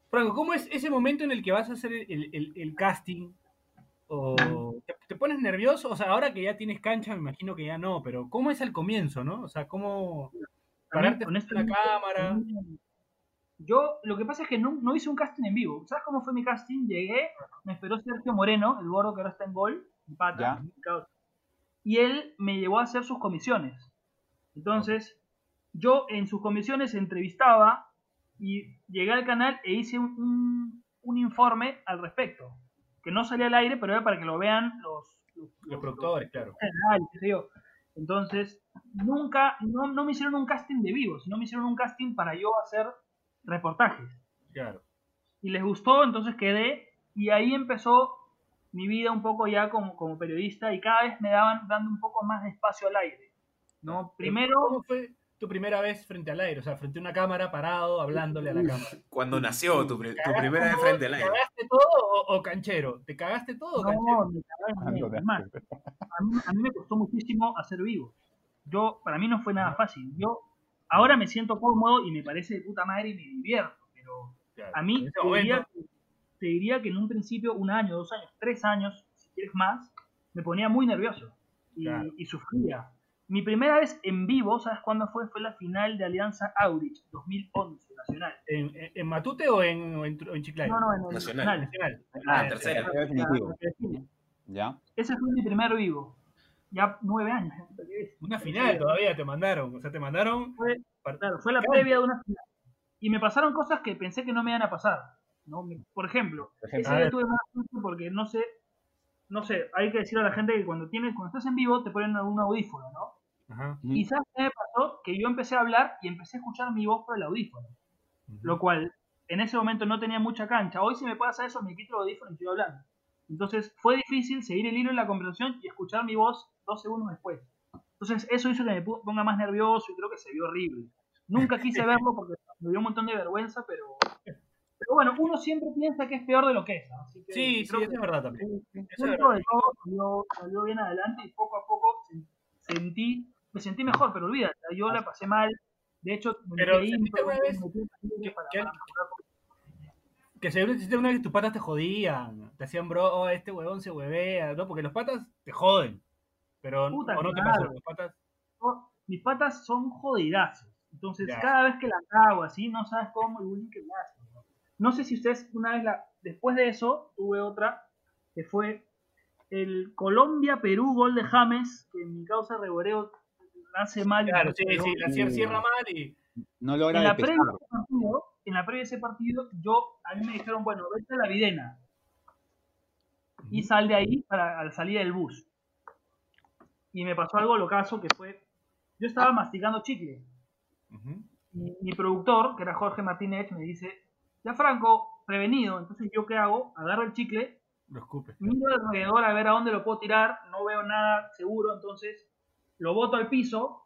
B: Franco, ¿cómo es ese momento en el que vas a hacer el, el- el casting? ¿O te, te pones nervioso? O sea, ahora que ya tienes cancha, me imagino que ya no, pero ¿cómo es al comienzo, no? O sea, ¿cómo pararte a la cámara?
D: Yo, lo que pasa es que no, no hice un casting en vivo. ¿Sabes cómo fue mi casting? Llegué, me esperó Sergio Moreno, el gordo que ahora está en gol, mi pata, y él me llevó a hacer sus comisiones. Entonces, yo en sus comisiones entrevistaba y llegué al canal e hice un, un- un informe al respecto, que no salía al aire, pero era para que lo vean los,
B: Los productores, claro.
D: Entonces, nunca, no, no me hicieron un casting de vivo, sino me hicieron un casting para yo hacer reportajes.
B: Claro.
D: Y les gustó, entonces quedé, y ahí empezó mi vida un poco ya como, como periodista, y cada vez me daban dando un poco más de espacio al aire. ¿no? Primero,
B: ¿Cómo fue tu primera vez frente al aire? O sea, frente a una cámara, parado, hablándole a la cámara.
C: Cuando nació tu, tu
B: ¿Cagaste
C: primera vez frente al
B: ¿Te
C: aire.
B: cagaste todo o, o canchero? ¿Te cagaste todo o canchero?
D: no, me bien. Es más, a mí, a mí me costó muchísimo hacer vivo. Yo, para mí no fue nada fácil. Yo ahora me siento cómodo y me parece de puta madre y me divierto, pero
B: Claro.
D: A mí te diría, que- te diría que en un principio, un año, dos años, tres años, si quieres más, me ponía muy nervioso y,
B: Claro.
D: y sufría. Mi primera vez en vivo, ¿sabes cuándo fue? Fue la final de Alianza Aurich 2011, nacional.
B: ¿en, en- en Matute o en, o en, en Chiclayo?
D: No, no, en
C: Nacional.
D: nacional.
E: Ah,
B: Ah,
C: tercera.
E: tercera. ¿Ya?
D: Ese fue mi primer vivo. Ya nueve años.
B: Una final todavía te mandaron. O sea, te mandaron.
D: Fue, claro, fue la previa de una final. Y me pasaron cosas que pensé que no me iban a pasar. ¿no? Por ejemplo,
E: Por ejemplo.
D: ese día tuve suerte porque no sé, no sé, hay que decir a la gente que cuando tienes, cuando estás en vivo te ponen un audífono, ¿no?
B: Ajá.
E: Ujú.
D: Y ¿sabes qué me pasó? Que yo empecé a hablar y empecé a escuchar mi voz por el audífono. Lo cual en ese momento no tenía mucha cancha. Hoy si me pasa eso me quito el audífono y estoy hablando. Entonces fue difícil seguir el hilo en la conversación y escuchar mi voz dos segundos después. Entonces eso hizo que me ponga más nervioso y creo que se vio horrible. Nunca quise *laughs* verlo porque me dio un montón de vergüenza, pero... Pero bueno, uno siempre piensa que es peor de lo que es. ¿no? Así que
B: Sí, sí,
D: creo
B: eso
D: que
B: es verdad también.
D: Dentro de todo salió, salió bien adelante y poco a poco se- sentí, me sentí mejor, pero olvídate, yo la pasé mal. De hecho, me
B: Pero,
D: metí ahí,
B: ¿sentiste alguna
D: me
B: vez
D: metí en familia
B: que- seguro hiciste una vez que tus patas te jodían, te hacían bro, oh, este huevón se huevea, ¿no? Porque los patas te joden. Pero
D: Puta,
B: o no te pasa, los patas.
D: Mis patas son jodidazos. Entonces,
B: Ya.
D: cada vez que la cago así, no sabes cómo el bullying que me hacen. ¿no? Sé si ustedes una vez la. Después de eso, tuve otra que fue el Colombia-Perú gol de James, que en mi causa reboreo hace mal.
B: Claro, sí, sí, la cier- cierra mal y.
E: No logra
D: En la, previa de ese partido, en la previa de ese partido, yo, a mí me dijeron, bueno, vete a la Videna y sal de ahí para, a la salida del bus. Y me pasó algo locazo que fue, yo estaba masticando chicle
B: Ujú.
D: y mi productor, que era Jorge Martínez, me dice, ya Franco, prevenido, entonces yo qué hago, agarro el chicle,
B: Lo escupe.
D: miro alrededor a ver a dónde lo puedo tirar, no veo nada seguro, entonces lo boto al piso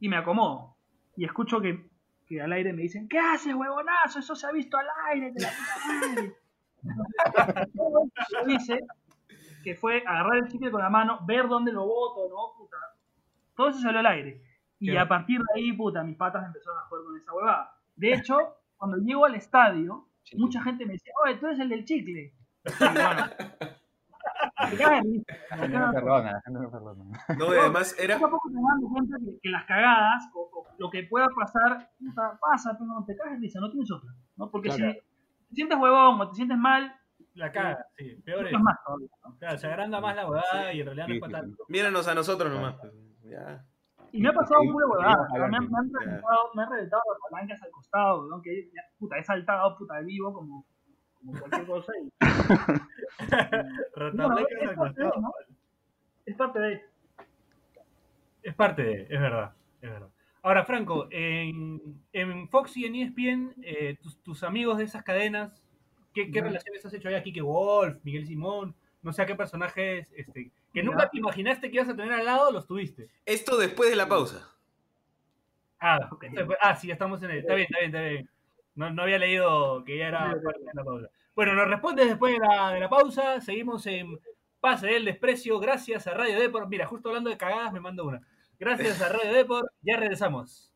D: y me acomodo. Y escucho que, que al aire me dicen, ¿qué haces, huevonazo? Eso se ha visto al aire, de la puta madre". *laughs* Hice, que fue agarrar el chicle con la mano, ver dónde lo boto, ¿no? Puta. Todo eso salió al aire. Y a partir de ahí, puta, mis patas empezaron a jugar con esa huevada. De hecho, cuando llego al estadio, mucha gente me dice, oye, tú eres el del chicle. *laughs* Y bueno,
E: no perdona, no perdona.
C: No, y además era.
D: Poco a poco te dando cuenta que, que las cagadas o, o lo que pueda pasar, puta, pasa, pero no te cagas risa, no tienes otra. ¿no? Porque
E: Claro.
D: si te sientes huevón o te sientes mal,
B: La caga, sí. Peor es.
D: más todavía. ¿no?
B: Claro, se agranda más la huevada y en realidad no
E: Sí,
B: es para
E: sí,
B: tanto.
C: Míranos a nosotros nomás. pues, Ya.
D: Y me ha pasado
E: Sí,
D: de huevada.
E: sí,
D: Me, han- me han reventado, me han reventado las palancas al costado, ¿no? que ya, puta, he saltado puta de vivo como, como cualquier cosa. Y, *laughs* es, parte de. ¿no? es parte de.
B: Es parte de, es verdad, es verdad. Ahora, Franco, en, en Fox y en ESPN, eh, tus, tus amigos de esas cadenas, ¿qué, qué relaciones has hecho allá? Kike Wolf, Miguel Simón, no sé a qué personajes este, que nunca te imaginaste que ibas a tener al lado, los tuviste.
C: Esto después de la pausa.
B: Ah,
D: Ok.
B: esto fue- ah, sí, ya estamos en el. Está bien, está bien, está bien. No, no había leído que ya era
D: Ok, ok.
B: parte de la pausa. Bueno, nos respondes después de la, de la pausa. Seguimos en Pase del Desprecio. Gracias a Radio Deport. Mira, justo hablando de cagadas, me mando una. Gracias a Radio Deport. Ya regresamos.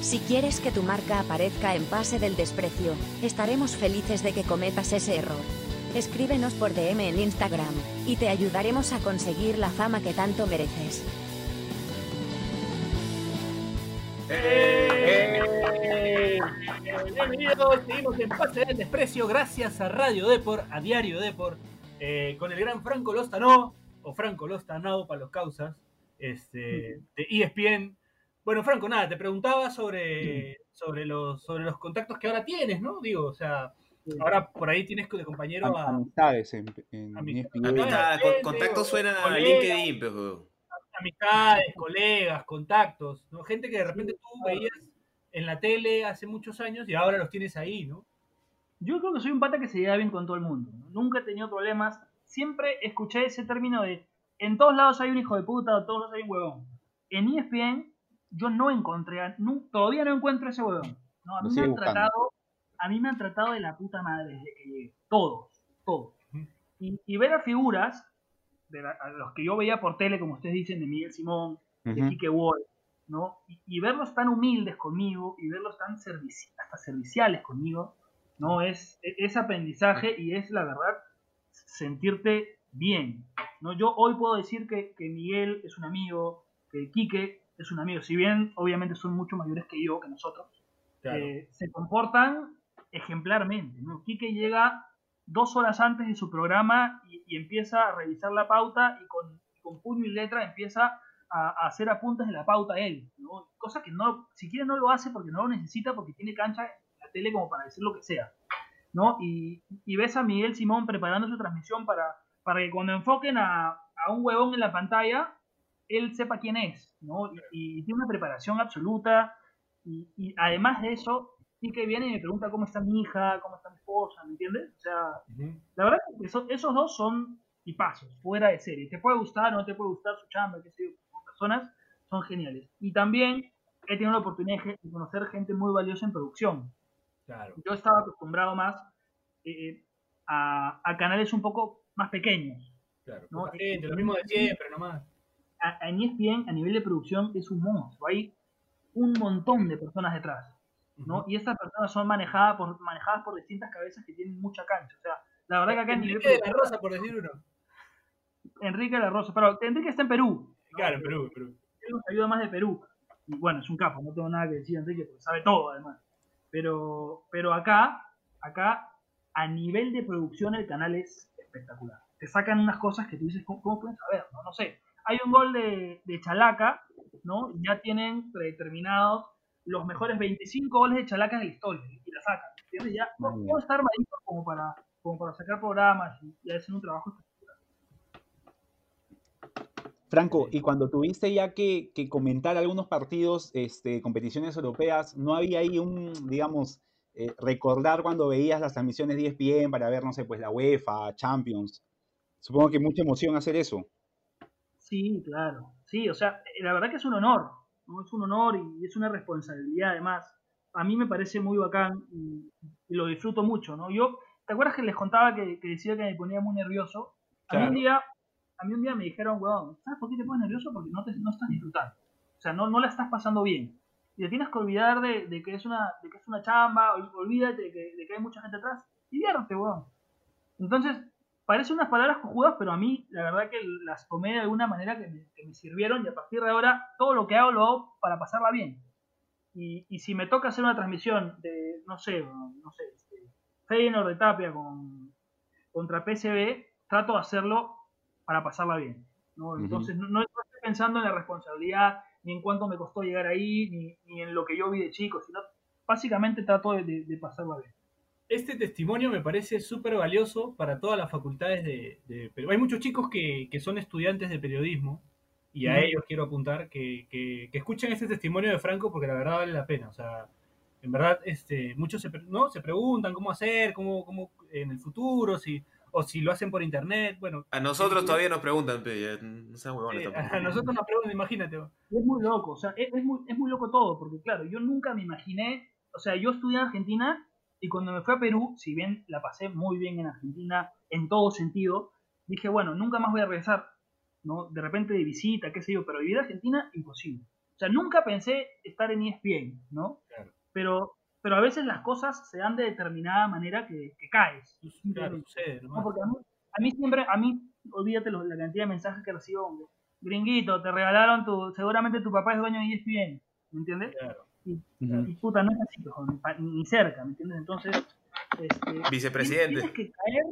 A: Si quieres que tu marca aparezca en Pase del Desprecio, estaremos felices de que cometas ese error. Escríbenos por DM en Instagram, y te ayudaremos a conseguir la fama que tanto mereces.
B: ¡Eh! Bienvenidos, seguimos en Pase del Desprecio. Gracias a Radio Deport, a Diario Deport, eh, con el gran Franco Lostano, o Franco Lostano para los causas, este, de ESPN. Bueno, Franco, nada, te preguntaba sobre, sobre, los, sobre los contactos que ahora tienes, ¿no? Digo, o sea, ahora por ahí tienes de compañero a,
E: Amistades en, en
B: Amistad.
E: ESPN.
C: Amistad,
B: gente,
C: con- contacto
B: o
C: suena a. LinkedIn, pero.
B: amistades, colegas, contactos, ¿no? Gente que de repente tú veías en la tele hace muchos años y ahora los tienes ahí, ¿no?
D: Yo creo que soy un pata que se lleva bien con todo el mundo. ¿no? Nunca he tenido problemas. Siempre escuché ese término de en todos lados hay un hijo de puta o en todos lados hay un huevón. En ESPN yo no encontré, a- nu- todavía no encuentro ese huevón. ¿no? A, mí me han
E: buscando.
D: tratado, a mí me han tratado de la puta madre desde que llegué. Todos, todos. Y, y ver a figuras, de la- a los que yo veía por tele, como ustedes dicen, de Miguel Simón, de. Quique Wolf, ¿no? Y, y verlos tan humildes conmigo y verlos tan servici- hasta serviciales conmigo, ¿no? Es, e- es aprendizaje y es la verdad sentirte bien, ¿no? Yo hoy puedo decir que, que Miguel es un amigo, que Quique es un amigo, si bien obviamente son mucho mayores que yo, que nosotros, eh, se comportan ejemplarmente, ¿no? Quique llega dos horas antes de su programa y, y empieza a revisar la pauta y con, con puño y letra empieza a, a hacer apuntes de la pauta él, ¿no? Cosa que no, siquiera no lo hace porque no lo necesita, porque tiene cancha en la tele como para decir lo que sea, ¿no? Y, y ves a Miguel Simón preparando su transmisión para, para que cuando enfoquen a, a un huevón en la pantalla, él sepa quién es, ¿no? Y, y tiene una preparación absoluta, y, y además de eso, sí que viene y me pregunta cómo está mi hija, cómo está mi esposa, ¿me entiendes? O sea, la verdad es que eso- esos dos son tipazos, fuera de serie. Te puede gustar o no te puede gustar su chamba, qué sé yo, personas, son geniales. Y también he tenido la oportunidad de conocer gente muy valiosa en producción.
B: Claro.
D: Yo estaba acostumbrado más eh, a, a canales un poco más pequeños.
B: Claro.
D: No,
B: Poca gente, lo mismo de siempre nomás.
D: A, a en ESPN, a nivel de producción, es un monstruo. Hay un montón de personas detrás. ¿no?
B: Ujú.
D: Y estas personas son manejadas por, manejadas por distintas cabezas que tienen mucha cancha. O sea, la verdad que acá en nivel
B: Enrique de la Rosa, por decir uno.
D: Enrique de la Rosa, pero Enrique está en Perú. ¿No?
B: Claro, en Perú, en Perú.
D: Él nos ayuda más de Perú. Y bueno, es un capo, no tengo nada que decir de Enrique, porque sabe todo además. Pero, pero acá, acá, a nivel de producción, el canal es espectacular. Te sacan unas cosas que tú dices, ¿cómo, cómo pueden saber? No, no sé. Hay un gol de, de Chalaca, ¿no? Ya tienen predeterminados los mejores 25 goles de Chalaca de la historia y la sacan. ¿Entiendes? Ya
E: bien.
D: todo está armadito como para, como para sacar programas y, y hacer un trabajo espectacular.
E: Franco, y cuando tuviste ya que, que comentar algunos partidos, este, competiciones europeas, ¿no había ahí un, digamos, eh, recordar cuando veías las transmisiones de ESPN para ver, no sé, pues la UEFA, Champions? Supongo que mucha emoción hacer eso.
D: Sí, claro. Sí, o sea, la verdad que es un honor, ¿no? Es un honor y es una responsabilidad además. A mí me parece muy bacán y, y lo disfruto mucho, ¿no? Yo, ¿te acuerdas que les contaba que, que decía que me ponía muy nervioso? A mí un día, a mí un día me dijeron, weón, ¿sabes por qué te pones nervioso? Porque no, estás disfrutando. O sea, no, no la estás pasando bien. Y te tienes que olvidar de, que, es una, de que es una chamba, ol- olvídate de que, de que hay mucha gente atrás. Diviértete, weón. Entonces, parecen unas palabras cojudas, pero a mí la verdad que las tomé de alguna manera que me, sirvieron y a partir de ahora todo lo que hago lo hago para pasarla bien. Y, y si me toca hacer una transmisión de, no sé, no sé, este, Feyenoord de Tapia con, contra PSV, trato de hacerlo para pasarla bien. ¿no? Entonces no, no estoy pensando en la responsabilidad, ni en cuánto me costó llegar ahí, ni, ni en lo que yo vi de chico, sino básicamente trato de, de- de pasarla bien.
B: Este testimonio me parece súper valioso para todas las facultades de, de Perú. Hay muchos chicos que, que son estudiantes de periodismo y a
D: Ujú.
B: ellos quiero apuntar que, que- que escuchen este testimonio de Franco porque la verdad vale la pena. O sea, en verdad, este, muchos se, ¿no? se preguntan cómo hacer, cómo, cómo en el futuro, si, o si lo hacen por internet. Bueno,
C: A nosotros todavía nos preguntan, pe, ya, no sean huevones
B: eh,
C: tampoco.
B: a nosotros nos preguntan, imagínate.
D: Es muy loco, o sea, es, es muy, es muy loco todo, porque claro, yo nunca me imaginé, o sea, yo estudié en Argentina y cuando me fui a Perú, si bien la pasé muy bien en Argentina en todo sentido, dije, bueno, nunca más voy a regresar, ¿no? De repente de visita, qué sé yo, pero vivir en Argentina, imposible. O sea, nunca pensé estar en ESPN, ¿no?
B: Claro.
D: Pero, pero a veces las cosas se dan de determinada manera que, que caes.
B: Claro,
D: ¿no? Porque a mí, a mí siempre, a mí, olvídate lo- la cantidad de mensajes que recibo. hombre. Gringuito, te regalaron tu, seguramente tu papá es dueño de ESPN, ¿me entiendes?
B: Claro.
D: Y puta, no es así, hijo, ni, cerca, ¿me entiendes? Entonces, este,
C: Vicepresidente.
D: Tienes que caer,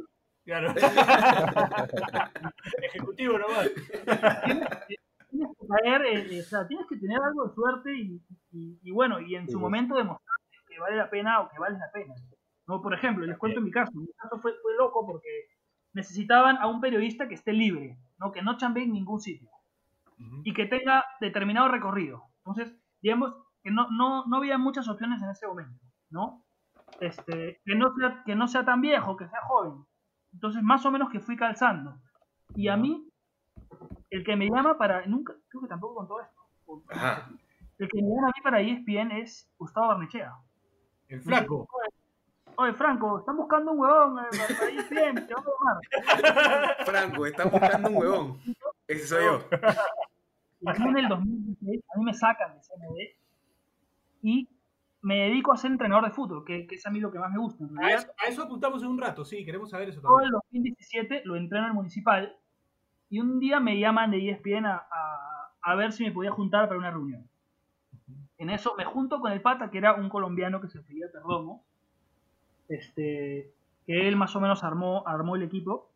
B: Claro. *laughs* Ejecutivo nomás.
D: tienes que caer, eh, eh, o sea, tienes que tener algo de suerte y, y- y bueno, y en su momento demostrar que vale la pena o que vale la pena. ¿no? Por ejemplo, les cuento mi caso. Mi caso fue, fue loco porque necesitaban a un periodista que esté libre, ¿no? que no chambee en ningún sitio. Y que tenga determinado recorrido. Entonces, digamos que no, no, no había muchas opciones en ese momento, ¿no? Este, que, no sea, que no sea tan viejo, que sea joven. Entonces, más o menos que fui calzando. Y a mí, el que me llama para. Nunca, creo que tampoco con todo esto.
C: Ajá.
D: El que me llama a mí para ESPN es Gustavo Barnechea.
B: El flaco.
D: Oye, Franco, están buscando un huevón eh, para ESPN, te vamos a llamar.
C: Franco, están buscando un huevón. Ese soy yo.
D: Y a mí en el 2016, a mí me sacan de CND y me dedico a ser entrenador de fútbol, que, que es a mí lo que más me gusta.
B: A eso, a eso apuntamos en un rato, sí, queremos saber eso
D: todo
B: también.
D: el 2017 lo entreno en el municipal y un día me llaman de ESPN a, a, a ver si me podía juntar para una reunión. En eso me junto con el pata, que era un colombiano que se apellida Perdomo, este, que él más o menos armó, armó el equipo,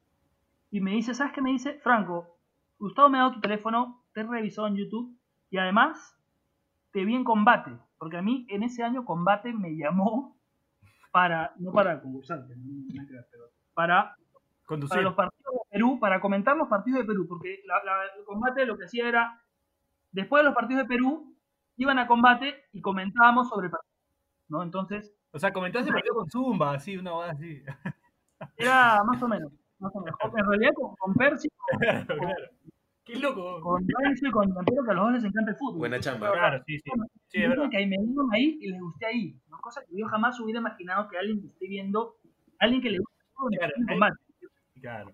D: y me dice, ¿sabes qué me dice? Franco, Gustavo me ha dado tu teléfono, te he revisado en YouTube, y además te vi en combate, porque a mí en ese año combate me llamó para, no para concursante, para
B: Conducir.
D: para los partidos de Perú, para comentar los partidos de Perú, porque la- la- el combate lo que hacía era, después de los partidos de Perú, iban a combate y comentábamos sobre el partido, ¿no? Entonces,
B: O sea, comentaste el partido con Zumba, así, una boda así. *laughs*
D: era más o menos, más o menos. En realidad con, con Percy, *laughs*
B: claro, claro. Qué loco.
D: con Renzo y con Campero, que a los dos les encanta el fútbol.
C: Buena chamba.
B: Claro, sí, sí. Sí, es verdad.
D: que ahí me vieron ahí y les gusté ahí, ¿no? Cosa que yo jamás hubiera imaginado que alguien que esté viendo, alguien que le guste el fútbol,
B: Claro,
D: combate.
B: Claro.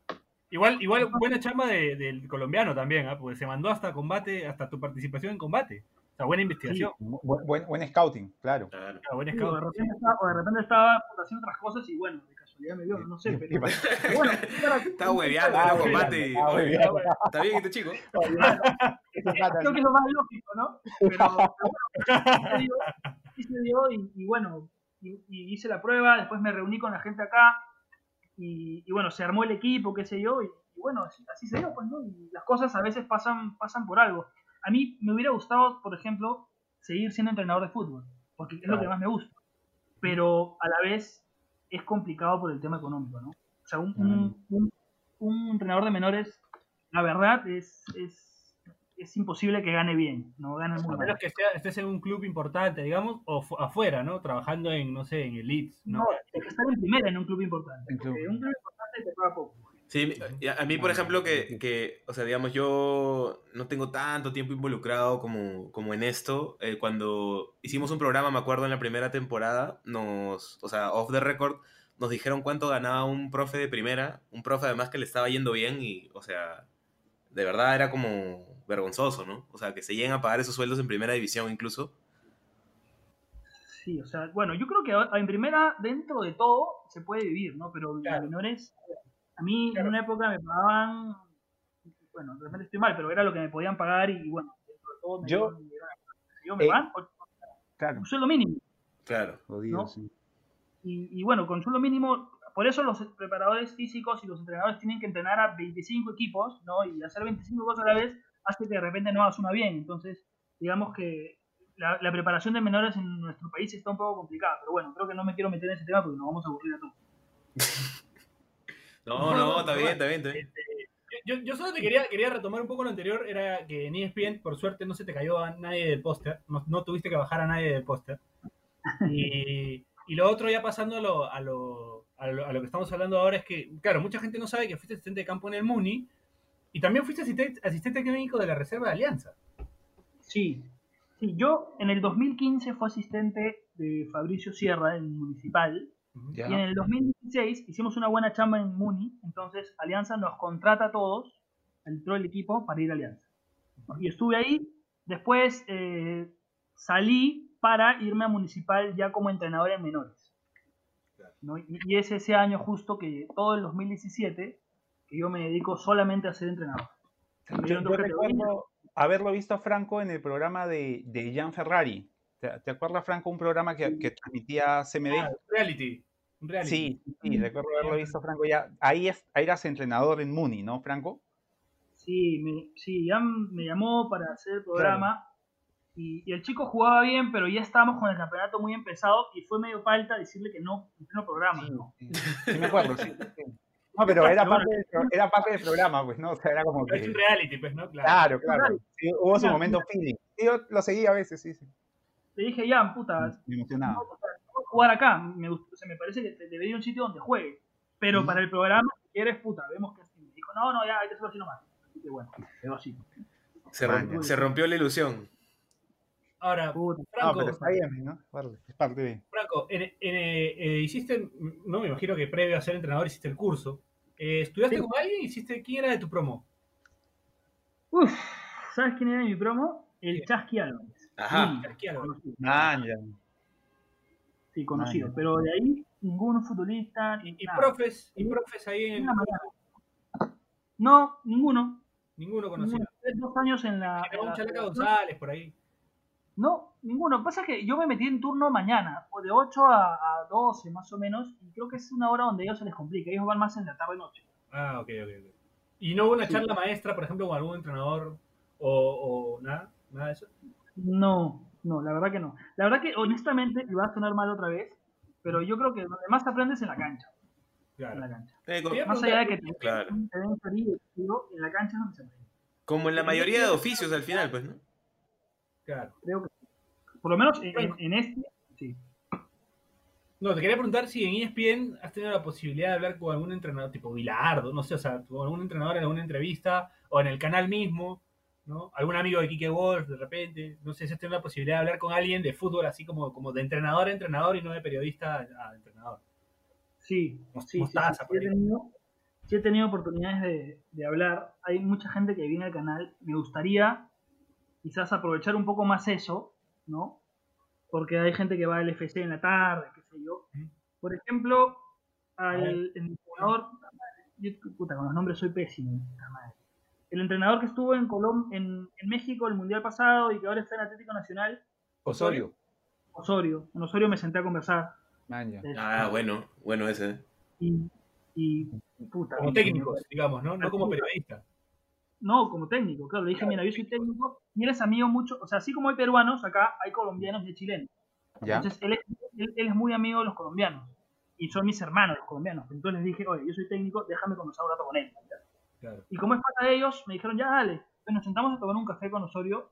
B: Igual, igual buena chamba de- del colombiano también, ¿ah? porque se mandó hasta combate, hasta tu participación en combate. O sea, buena investigación.
E: Bu- buen, buen scouting, claro.
C: Claro.
B: Claro, buen
D: Sí, o, de repente estaba, o de repente estaba haciendo otras cosas y bueno, de casualidad me vio, no sé, pero, pero bueno, *laughs*
C: Está hueveando,
E: hueveando.
C: ¿Está bien este chico? *laughs*
D: Creo que es lo más lógico, ¿no? Pero, pero bueno, sí se dio, sí se dio y, y bueno, y, y hice la prueba, después me reuní con la gente acá y, y bueno, se armó el equipo, qué sé yo, y, y bueno, así, así se dio, pues, ¿no? Y las cosas a veces pasan, pasan por algo. A mí me hubiera gustado, por ejemplo, seguir siendo entrenador de fútbol, porque es lo que más me gusta, pero a la vez es complicado por el tema económico, ¿no? O sea, un, un, un- un entrenador de menores, la verdad, es, es, es imposible que gane bien, no gane muy
B: A menos que sea- estés en un club importante, digamos, o fu- afuera, ¿no? Trabajando en, no sé, en el Leeds, ¿no?
D: No, hay que estar en primera en un club importante.
E: En club.
D: porque un club importante te paga poco.
C: Sí, a a mí, por ejemplo, que, que, o sea, digamos, yo no tengo tanto tiempo involucrado como, como en esto. Eh, cuando hicimos un programa, me acuerdo, en la primera temporada, nos, o sea, off the record, nos dijeron cuánto ganaba un profe de primera, un profe además que le estaba yendo bien y, o sea, de verdad era como vergonzoso, ¿no? O sea, que se lleguen a pagar esos sueldos en primera división incluso.
D: Sí, o sea, bueno, yo creo que en primera, dentro de todo, se puede vivir, ¿no? Pero
B: Claro.
D: en menores, a mí
B: Claro.
D: en una época me pagaban, bueno, de repente estoy mal, pero era lo que me podían pagar y bueno, dentro de todo me
E: Yo-
D: dieron- yo me
E: eh,
D: van, o-
E: Claro,
D: un sueldo mínimo.
C: Claro.
E: jodido,
D: ¿no?
E: sí.
D: Y, y bueno, con sueldo mínimo, por eso los preparadores físicos y los entrenadores tienen que entrenar a 25 equipos, ¿no? Y hacer 25 cosas a la vez hace que de repente no hagas una bien. Entonces, digamos que la, la preparación de menores en nuestro país está un poco complicada. Pero bueno, creo que no me quiero meter en ese tema porque nos vamos a aburrir a todos. *laughs*
C: No, no, está bien, está bien, está bien.
B: Yo, yo solo te quería, quería retomar un poco lo anterior, era que en ESPN, por suerte, no se te cayó a nadie del póster, no, no tuviste que bajar a nadie del póster. Y, *laughs* y lo otro, ya pasando a lo, a, lo, a, lo, a lo que estamos hablando ahora, es que, claro, mucha gente no sabe que fuiste asistente de campo en el Muni y también fuiste asistente, asistente técnico de la Reserva de Alianza.
D: Sí, sí, yo en el 2015 fui asistente de Fabricio Sierra en Municipal. Y en el 2016 hicimos una buena chamba en Muni, entonces Alianza nos contrata a todos, entró el equipo para ir a Alianza. Y estuve ahí, después eh, salí para irme a Municipal ya como entrenador en menores. ¿no? Y, es ese año justo que todo el 2017 que yo me dedico solamente a ser entrenador.
E: Yo, yo recuerdo haberlo visto a Franco en el programa de, de Gian Ferrari. ¿Te, te acuerdas, Franco, un programa que, que transmitía CMD?
B: Ah, reality. Reality.
E: sí, sí, recuerdo haberlo visto, Franco. Ya, ahí, es, ahí eras entrenador en Muni, ¿no, Franco?
D: Sí, me, sí, ya me llamó para hacer el programa y, y el chico jugaba bien, pero ya estábamos con el campeonato muy empezado y fue medio falta decirle que no en pleno programa. ¿no?
E: Sí, sí me acuerdo, sí. sí. No, *laughs* pero era parte, del, era parte del programa, pues, ¿no? O sea, era como
B: Pero es
E: que...
B: un reality, pues, ¿no? Claro.
E: Claro, claro.
D: Claro.
E: Sí, hubo su momento feeling. Yo lo seguía a veces, sí, sí.
D: Le dije, ya, puta,
E: Me emocionaba.
D: no, o sea, no voy a jugar acá, me, gust- o sea, me parece que te- debería un sitio donde juegue, pero para el programa, si quieres, puta, vemos que así. Me dijo, no, no, ya, hay que hacerlo así nomás. Así que bueno, quedó así.
C: Se, romp- se rompió la ilusión.
B: Ahora,
D: Puta.
B: Franco,
E: pero está bien, ¿no? Vale, Es parte de...
B: Franco, eh, eh, hiciste, no me imagino que previo a ser entrenador hiciste el curso. Eh, ¿Estudiaste
D: Sí.
B: con alguien? ¿Hiciste quién era de tu promo?
D: Uf, ¿sabes quién era mi promo? El. Chasqui Álvarez.
C: Ajá.
D: Sí, conocido.
E: Man, ya.
D: Sí, conocido.
E: Ah, ya.
D: Pero de ahí, ningún futbolista.
B: ¿Y, y
D: nada.
B: profes? ¿Y profes ahí en?
D: No, ninguno.
B: Ninguno conocido.
D: Dos años en la. en
B: Un
D: la
B: Chalaca. González por ahí.
D: No, ninguno. Pasa que yo me metí en turno mañana, o de 8 a, a 12 más o menos, y creo que es una hora donde a ellos se les complica. Ellos van más en la tarde-noche.
B: Ah, ok, ok, ok. ¿Y no hubo una
D: Sí.
B: charla maestra, por ejemplo, con algún entrenador o, o nada? ¿Nada de eso?
D: No, no, la verdad que no. La verdad que, honestamente, y va a sonar mal otra vez, pero yo creo que donde más aprendes en la cancha. En la
B: Claro.
D: cancha.
C: Eh,
D: Más allá de que te,
C: Claro.
D: te den en la cancha es donde se aprende.
C: como en la mayoría de oficios al final, pues, ¿no?
B: claro.
D: Creo que por lo menos en, en- en este, sí.
B: No, te quería preguntar si en ESPN has tenido la posibilidad de hablar con algún entrenador, tipo Bilardo, no sé, o sea, con algún entrenador en alguna entrevista o en el canal mismo, ¿no? Algún amigo de Kike Wolf, de repente, no sé si has tenido la posibilidad de hablar con alguien de fútbol así como, como de entrenador a entrenador y no de periodista a, a entrenador.
D: Sí, sí, sí,
B: mostaza,
D: sí, he tenido, sí he tenido oportunidades de, de hablar. Hay mucha gente que viene al canal. Me gustaría quizás aprovechar un poco más eso, ¿no? Porque hay gente que va al FC en la tarde, qué sé yo. Por ejemplo, al entrenador, yo, puta, con los nombres soy pésimo, puta madre. El entrenador que estuvo en, Colom en, en México el mundial pasado y que ahora está en Atlético Nacional,
E: Osorio.
D: Osorio. Con Osorio me senté a conversar.
E: Man, ya.
D: Este,
C: Ah, bueno, bueno ese.
D: Y, y puta.
B: Como técnicos, digamos, ¿no? No como periodistas.
D: No, como técnico, claro. Le dije, mira, yo soy técnico y él es amigo mucho. O sea, así como hay peruanos, acá hay colombianos y hay chilenos.
E: Ya.
D: Entonces, él es, él, él es muy amigo de los colombianos. Y son mis hermanos los colombianos. Entonces les dije, oye, yo soy técnico, déjame conversar un rato con él.
B: Claro.
D: Y como es pata de ellos, me dijeron, ya dale. Entonces nos sentamos a tomar un café con Osorio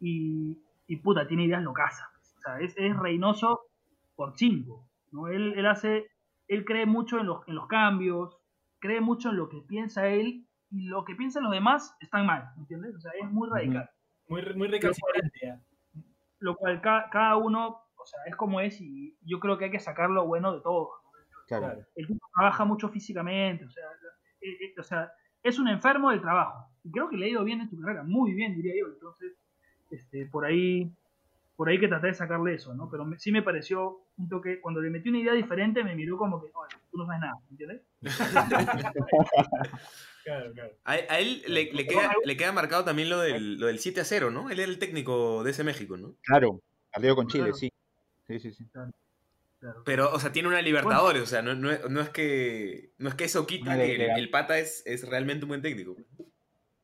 D: y, y puta, tiene ideas locasas. O sea, es, es reinoso por cinco. ¿no? Él, él hace, él cree mucho en los, en los cambios, cree mucho en lo que piensa él y lo que piensan los demás están mal, ¿entiendes? O sea, es muy radical.
B: Muy, muy recalcitrante.
D: Lo cual ca- cada uno, o sea, es como es y yo creo que hay que sacar lo bueno de todo.
E: Claro.
B: Claro.
D: El tipo trabaja mucho físicamente, o sea, eh, eh, o sea, es un enfermo del trabajo. Y creo que le ha ido bien en su carrera, muy bien diría yo. Entonces, este, por ahí, por ahí que traté de sacarle eso, ¿no? Pero me- sí me pareció un toque, cuando le metí una idea diferente, me miró como que, oye, tú no sabes nada, ¿entiendes? *laughs*
B: Claro, claro.
C: A, a él le, le queda, le queda marcado también lo del, lo del 7 a 0, ¿no? Él era el técnico de ese México, ¿no?
E: Claro. Partido con Chile,
D: Claro.
E: sí. Sí, sí, sí.
D: Claro.
C: Pero, o sea, tiene una Libertadores, o sea, no, no, es- no es que no es que eso quita que el, pata es, es realmente un buen técnico.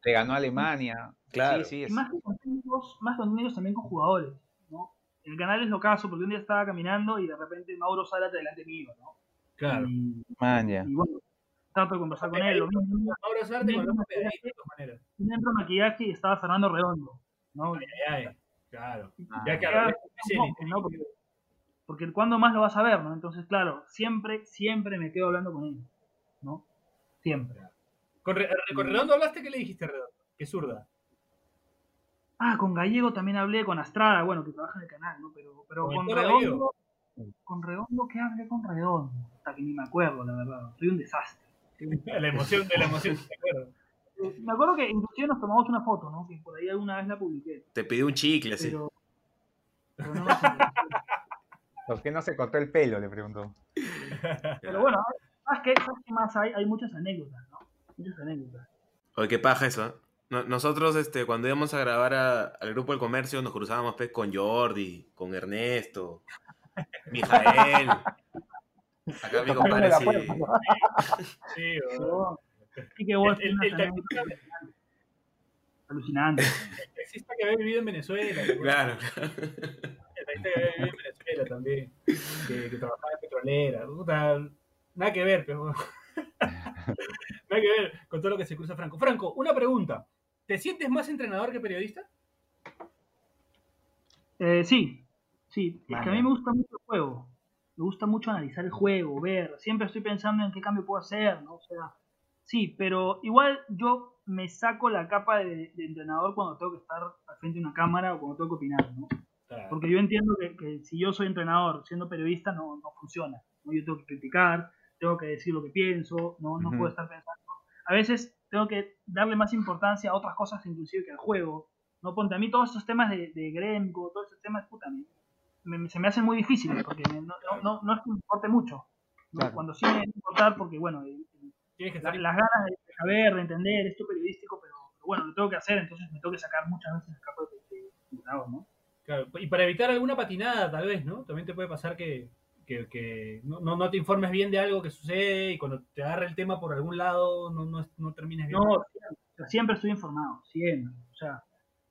E: Le ganó a Alemania.
C: Claro.
E: Sí, sí.
D: Y más que con técnicos, más con técnicos también con jugadores, ¿no? El canal es lo caso, porque un día estaba caminando y de repente Mauro Zárate delante mío, ¿no?
B: Claro.
D: Y,
E: man, ya.
D: y bueno, trato de conversar con él, lo mismo.
B: Ahora Sarte con los de todas maneras.
D: Un entro maquillaje y estaba Fernando Redondo, ¿no?
B: Ay, ay, ay. Claro.
E: Ah,
B: Ya que ahora
D: no, no, porque, porque cuándo más lo vas a ver, ¿no? Entonces, claro, siempre, siempre me quedo hablando con él, ¿no? Siempre.
B: Con, Re- con Redondo hablaste, ¿qué le dijiste a Redondo? Que zurda.
D: Ah, con Gallego también hablé, con Astrada, bueno, que trabaja en el canal, ¿no? Pero, pero
B: ¿Con
D: Redondo, con Redondo, ¿qué hablé con Redondo? Hasta que ni me acuerdo, la verdad. Soy un desastre. *laughs*
B: La emoción de la emoción, ¿te acuerdas?
D: Eh, Me acuerdo que inclusive nos tomamos una foto, ¿no? Que por ahí alguna vez la publiqué.
C: Te pidió un chicle, sí.
D: Pero, pero no me acuerdo.
E: ¿Por qué no se cortó el pelo? Le preguntó. *laughs*
D: Pero bueno, ¿sabes qué, ¿sabes qué más hay? Hay muchas anécdotas, ¿no? Muchas anécdotas.
C: Oye, qué paja eso, ¿eh? No- Nosotros, este, cuando íbamos a grabar a- al grupo del comercio, nos cruzábamos pues, con Jordi, con Ernesto, *laughs* Mijael. Acá mi compadre sí.
E: puerta.
B: Sí, o-
D: Pero, y que vos
B: El- el-
D: tienes
B: el
D: anécdotas alucinantes. *laughs*
B: el taxista que había vivido en Venezuela.
C: Claro, claro.
B: Vivido en Venezuela también. Que, que trabajaba en petrolera. Puta, nada que ver, pero. *laughs* nada que ver con todo lo que se cruza Franco. Franco, una pregunta. ¿Te sientes más entrenador que periodista?
D: Eh, sí, sí. Es que a
E: Vale.
D: mí me gusta mucho el juego. Me gusta mucho analizar el juego, ver. Siempre estoy pensando en qué cambio puedo hacer, ¿no? O sea, sí, pero igual yo me saco la capa de, de entrenador cuando tengo que estar al frente de una cámara o cuando tengo que opinar, ¿no? Porque yo entiendo que, que si yo soy entrenador siendo periodista no, no funciona. ¿no? Yo tengo que criticar, tengo que decir lo que pienso, no, no puedo estar pensando. A veces tengo que darle más importancia a otras cosas inclusive que al juego. No ponte a mí todos estos temas de, de Gremco, todos estos temas, puta, me- me- se me hacen muy difíciles porque me- no, no, no, no es que me importe mucho. ¿no?
E: Claro.
D: Cuando sí me importar porque, bueno, el- el-
B: Tienes que
D: la-
B: estar
D: las ganas de saber, de entender esto periodístico, pero, pero bueno, lo tengo que hacer, entonces me tengo que sacar muchas veces el capo de, de- de ¿no?
B: Claro, y para evitar alguna patinada, tal vez, ¿no? También te puede pasar que, que, que no, no, te informes bien de algo que sucede y cuando te agarra el tema por algún lado no, no, no termines bien.
D: No, siempre, estoy informado, siempre. O sea,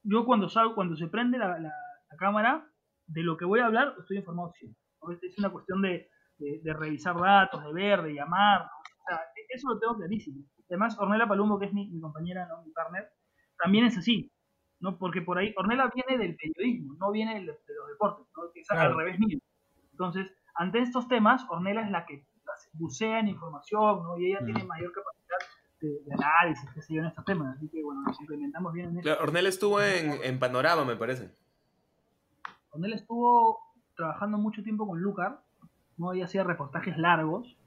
D: yo cuando salgo, cuando se prende la, la- la cámara, de lo que voy a hablar, estoy informado siempre. Es- una cuestión de, de- revisar datos, de ver, de llamar. O sea, e- eso lo tengo clarísimo. Además, Ornella Palumbo, que es mi, mi compañera, mi partner, también es así. ¿No? Porque por ahí, Ornella viene del periodismo, no viene del- de, los deportes, ¿no? que es
B: Claro.
D: al revés mío. Entonces, ante estos temas, Ornella es la que bucea en información, ¿no? y ella tiene mayor capacidad de, de análisis, qué sé yo, en estos temas. Así que, bueno, nos implementamos bien en eso.
C: Claro, Ornel estuvo en, en Panorama, me parece.
D: Ornella estuvo trabajando mucho tiempo con Lucar, ¿no? ella hacía reportajes largos.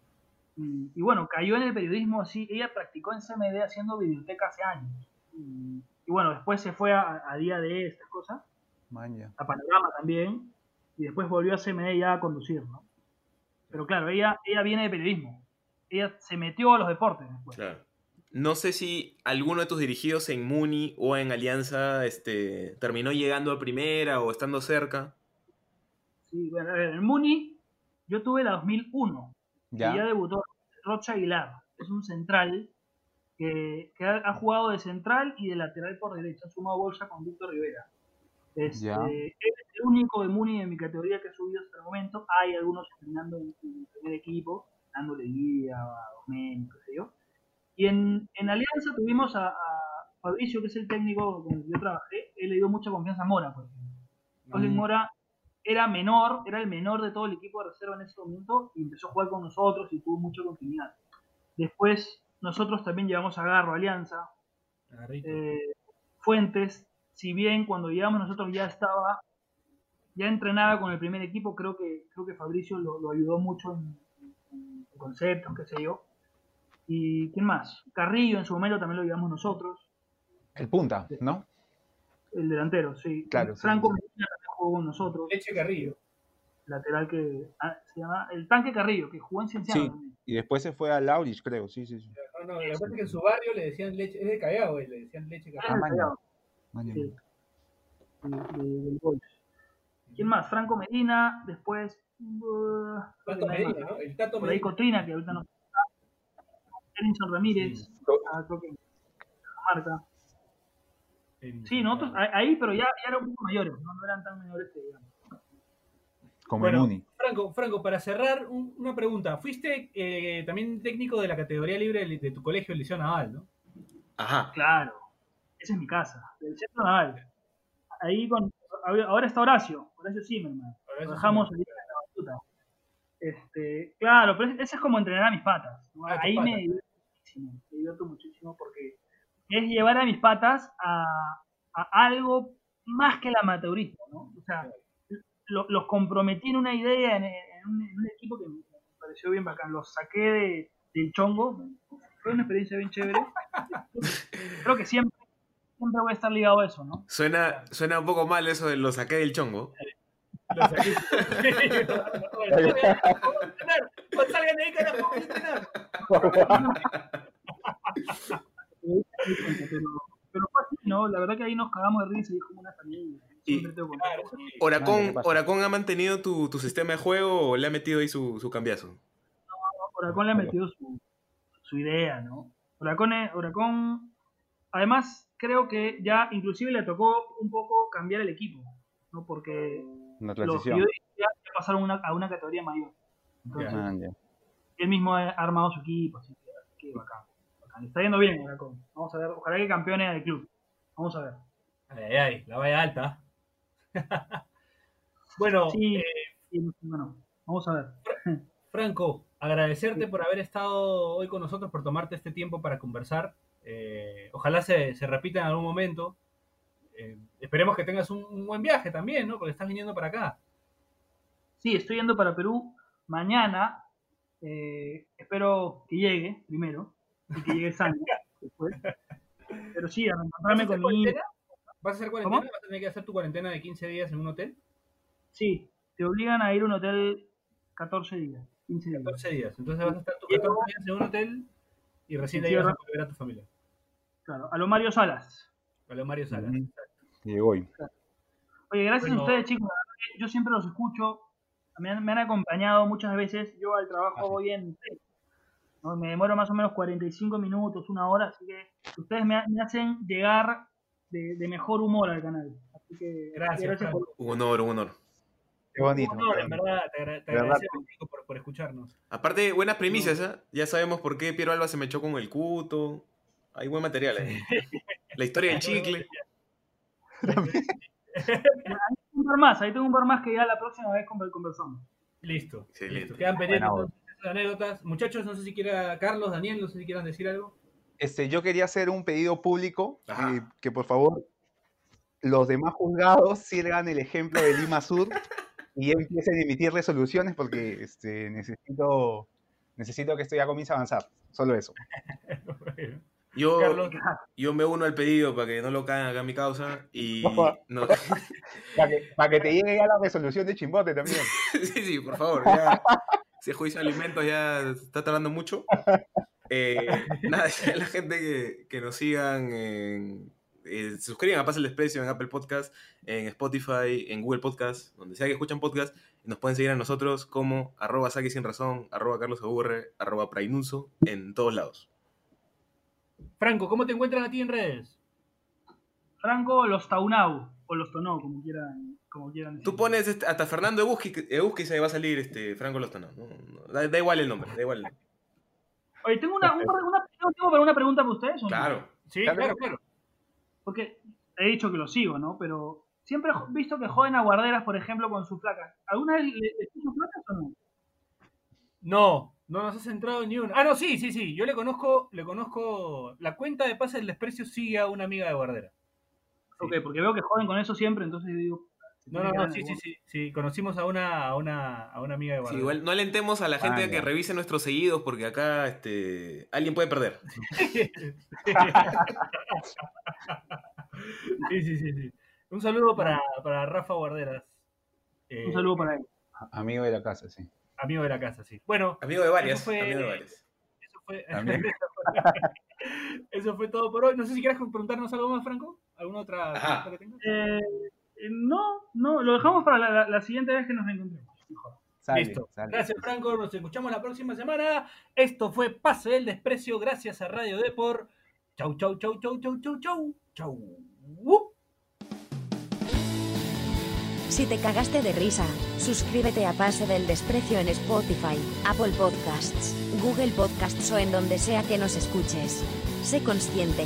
D: Y, y bueno, cayó en el periodismo así. Ella practicó en CMD haciendo biblioteca hace años. Y, y bueno, después se fue a, a día de estas cosas,
E: Maña.
D: a Panorama también, y después volvió a CMD ya a conducir, ¿no? Pero claro, ella, ella viene de periodismo. Ella se metió a los deportes después.
C: Claro. No sé si alguno de tus dirigidos en Muni o en Alianza este, terminó llegando a primera o estando cerca.
D: Sí, bueno, a ver, en Muni yo tuve la 2001,
E: Ya.
D: y ya debutó Rocha Aguilar. Es un central que, que ha, ha jugado de central y de lateral por derecha. Ha sumado bolsa con Víctor Rivera. Este,
E: Ya.
D: Es el único de Muni de mi categoría que ha subido hasta el momento. Hay algunos entrenando en en el primer equipo, dándole guía a Domen, qué sé yo. Y en, en Alianza tuvimos a, a Fabricio, que es el técnico con el que yo trabajé. Él le dio mucha confianza a Mora, por ejemplo. Colin
E: Mm.
D: Mora era menor, era el menor de todo el equipo de reserva en ese momento y empezó a jugar con nosotros y tuvo mucha continuidad. Después nosotros también llevamos a Garro, Alianza,
B: Agarrito.
D: eh, Fuentes, si bien cuando llegamos nosotros ya estaba, ya entrenaba con el primer equipo, creo que, creo que Fabricio lo, lo ayudó mucho en, en- conceptos, qué sé yo. ¿Y quién más? Carrillo en su momento también lo llevamos nosotros,
E: El punta, ¿no?
D: el delantero, sí.
E: Claro, sí.
D: Franco Medina también jugó con nosotros.
B: Leche Carrillo.
D: lateral que ah, se llama el tanque Carrillo, que jugó en Cienciano
E: Sí.
D: también.
E: Y después se fue a Laurich, creo. Sí, sí, sí.
B: No, no, lo que pasa es que en su barrio le decían leche, es de Callao, eh, le decían leche
D: Ah,
B: Carrillo.
E: maña.
D: Callao, sí. ¿Quién más? Franco Medina, después uh,
B: Tato Medina,
D: más.
B: ¿no? El Tato
D: por ahí
B: Medina.
D: Cotrina, que ahorita no está. Erinson Ramírez, ah, creo que marca. Sí, nosotros ahí- ahí, pero ya, ya eran un poco mayores, ¿no? no eran tan menores que digamos.
E: Como
B: Bueno.
E: el Muni.
B: Franco, Franco, para cerrar, un- una pregunta. Fuiste eh, también técnico de la categoría libre de, de tu colegio, el Liceo Naval, ¿no?
C: Ajá.
D: Claro, esa es mi casa, del centro naval. Ahí con, ahora está Horacio, Horacio Zimmerman.
B: Ahora
D: Lo dejamos ahí en la batuta. Este, claro, pero ese es como entrenar a mis patas.
B: Ah,
D: Ahí me
B: patas.
D: divierto muchísimo, me divierto muchísimo porque es llevar a mis patas a, a algo más que el amateurismo, ¿no? O sea, lo- los comprometí en una idea, en, en un, en un equipo que me pareció bien bacán. Los saqué de, del chongo, fue una experiencia bien chévere. *laughs* Creo que siempre, siempre voy a estar ligado a eso, ¿no?
C: Suena, suena un poco mal eso de lo saqué del chongo.
B: Lo saqué. Salgan de ahí, carajo,
D: ¿no? La verdad que ahí nos cagamos de risa y es como una familia.
C: Y-
D: contacto.
B: sí.
C: ¿Oracón, ha mantenido tu, tu sistema de juego o le ha metido ahí su, su cambiazo?
D: Oracón le ha metido su, su idea, ¿no? Oracón, es- Oracón, además, creo que ya inclusive le tocó un poco cambiar el equipo, ¿no? Porque
E: Una
D: los ya pasaron una- a una categoría mayor. Entonces,
E: Ah,
D: él mismo ha armado su equipo, así que, así que bacán, está yendo bien, Oracón. Vamos a ver, ojalá que campeone del club. Vamos a ver.
B: Ay, ay, ay, la valla alta. *laughs* bueno,
D: Sí,
B: eh,
D: sí, bueno, vamos a ver. *laughs*
B: Franco, agradecerte por haber estado hoy con nosotros, por tomarte este tiempo para conversar. Eh, ojalá se, se repita en algún momento. Eh, esperemos que tengas un, un buen viaje también, ¿no? Porque estás viniendo para acá.
D: Sí, estoy yendo para Perú mañana. espero que llegue primero y que llegue sano *laughs* después. Pero sí, a
B: ¿Vas a
D: reencontrarme
B: hacer
D: con mi?
B: ¿Vas a hacer cuarentena?
D: ¿Cómo?
B: ¿Vas a tener que hacer tu cuarentena de 15 días en un hotel?
D: Sí, te obligan a ir a un hotel 14 días, 15 días.
B: 14 días. Entonces vas a estar tus 14 días en un hotel y recién ahí vas a poder ver a tu familia.
D: Claro, a lo Mario Salas.
B: A lo Mario Salas.
E: Llegó hoy.
D: Oye, gracias
B: Bueno.
D: a ustedes, chicos. Yo siempre los escucho. Me han, me han acompañado muchas veces. Yo al trabajo voy en tren, ¿no? Me demoro más o menos 45 minutos, una hora. Así que ustedes me, me hacen llegar de, de mejor humor al canal. Así que
B: Gracias,
D: por,
C: Un honor, un honor.
E: Qué bonito.
B: Un honor, en verdad, te, agra- te
E: De verdad.
B: agradecemos por, por escucharnos.
C: Aparte, buenas primicias, ¿ah? Ya sabemos por qué Piero Alba se me echó con el cuto. Hay buen material ahí. La historia del *laughs* chicle.
D: un par más, ahí tengo un par más que ya la próxima vez conver- conversamos.
B: Listo.
C: Excelente.
B: listo. Quedan pendientes anécdotas. Muchachos, no sé si quiera Carlos, Daniel, no sé si quieran decir algo.
E: Este, yo quería hacer un pedido público
C: Ajá.
E: eh, que por favor los demás juzgados sigan el ejemplo de Lima Sur y empiecen a emitir resoluciones porque este, necesito, necesito que esto ya comience a avanzar. Solo eso.
B: Bueno, *laughs*
C: Yo,
B: Carlos.
C: yo me uno al pedido para que no lo caigan acá en mi causa y... *laughs* no- *laughs*
E: Para que, para que te llegue ya la resolución de Chimbote también.
C: sí, sí, por favor. Ya, ese juicio de alimentos ya está tardando mucho. *laughs* Eh, nada, *laughs* la gente que, que nos sigan, en, eh, se suscriban a Pasa el Desprecio en Apple Podcast, en Spotify, en Google Podcast, donde sea que escuchan podcast, nos pueden seguir a nosotros como arroba Saki sin razón, arroba Carlos Aburre, arroba Prainunzo, en todos lados.
B: Franco, ¿cómo te encuentran a ti en redes?
D: Franco Los Taunau, o Los Tonau, como quieran, como quieran decir.
C: Tú pones este- hasta Fernando Ebuski, Ebuski se va a salir este, Franco Lostano. No, no, da, da igual el nombre, da igual. el nombre.
D: Oye, tengo una, un par de- una- tengo para una pregunta para ustedes. ¿o no?
C: Claro.
B: Sí,
E: Claro.
B: claro, claro.
D: Porque he dicho que lo sigo, ¿no? Pero siempre he visto que joden a guarderas, por ejemplo, con sus placas. ¿Alguna vez le, le puso placas o no?
B: No, no nos has entrado ni una. Ah, no, sí, sí, sí. Yo le conozco, le conozco. La cuenta de Pasa el Desprecio sigue a una amiga de Guardera.
D: Ok, porque veo que joden con eso siempre, entonces digo.
B: No, no, no, sí, sí, sí, sí. Conocimos a una, a una, a una amiga de
C: Sí,
B: Guardera.
C: igual no alentemos a la gente
E: Ah,
C: a que revise nuestros seguidos porque acá este, alguien puede perder. *laughs*
B: sí, sí, sí, sí. Un saludo para, para Rafa Guarderas. Eh,
D: Un saludo para él.
E: Amigo de la casa, sí.
B: Amigo de la casa, sí. Bueno,
C: Amigo de varias.
B: Eso fue-
C: Amigo de varias.
B: eso fue, *laughs* eso fue todo por hoy. No sé si quieres preguntarnos algo más, Franco. ¿Alguna otra pregunta que tengas?
D: Eh, no, no, lo dejamos para la, la- la siguiente vez que nos encontremos. Mejor.
E: Sale,
B: Listo.
E: sale.
B: Gracias, Franco. Nos escuchamos la próxima semana. Esto fue Pase del Desprecio. Gracias a Radio Depor. Chau, chau, chau, chau, chau, chau, chau. Chau. Uh.
A: Si te cagaste de risa, suscríbete a Pase del Desprecio en Spotify, Apple Podcasts, Google Podcasts o en donde sea que nos escuches. Sé consciente.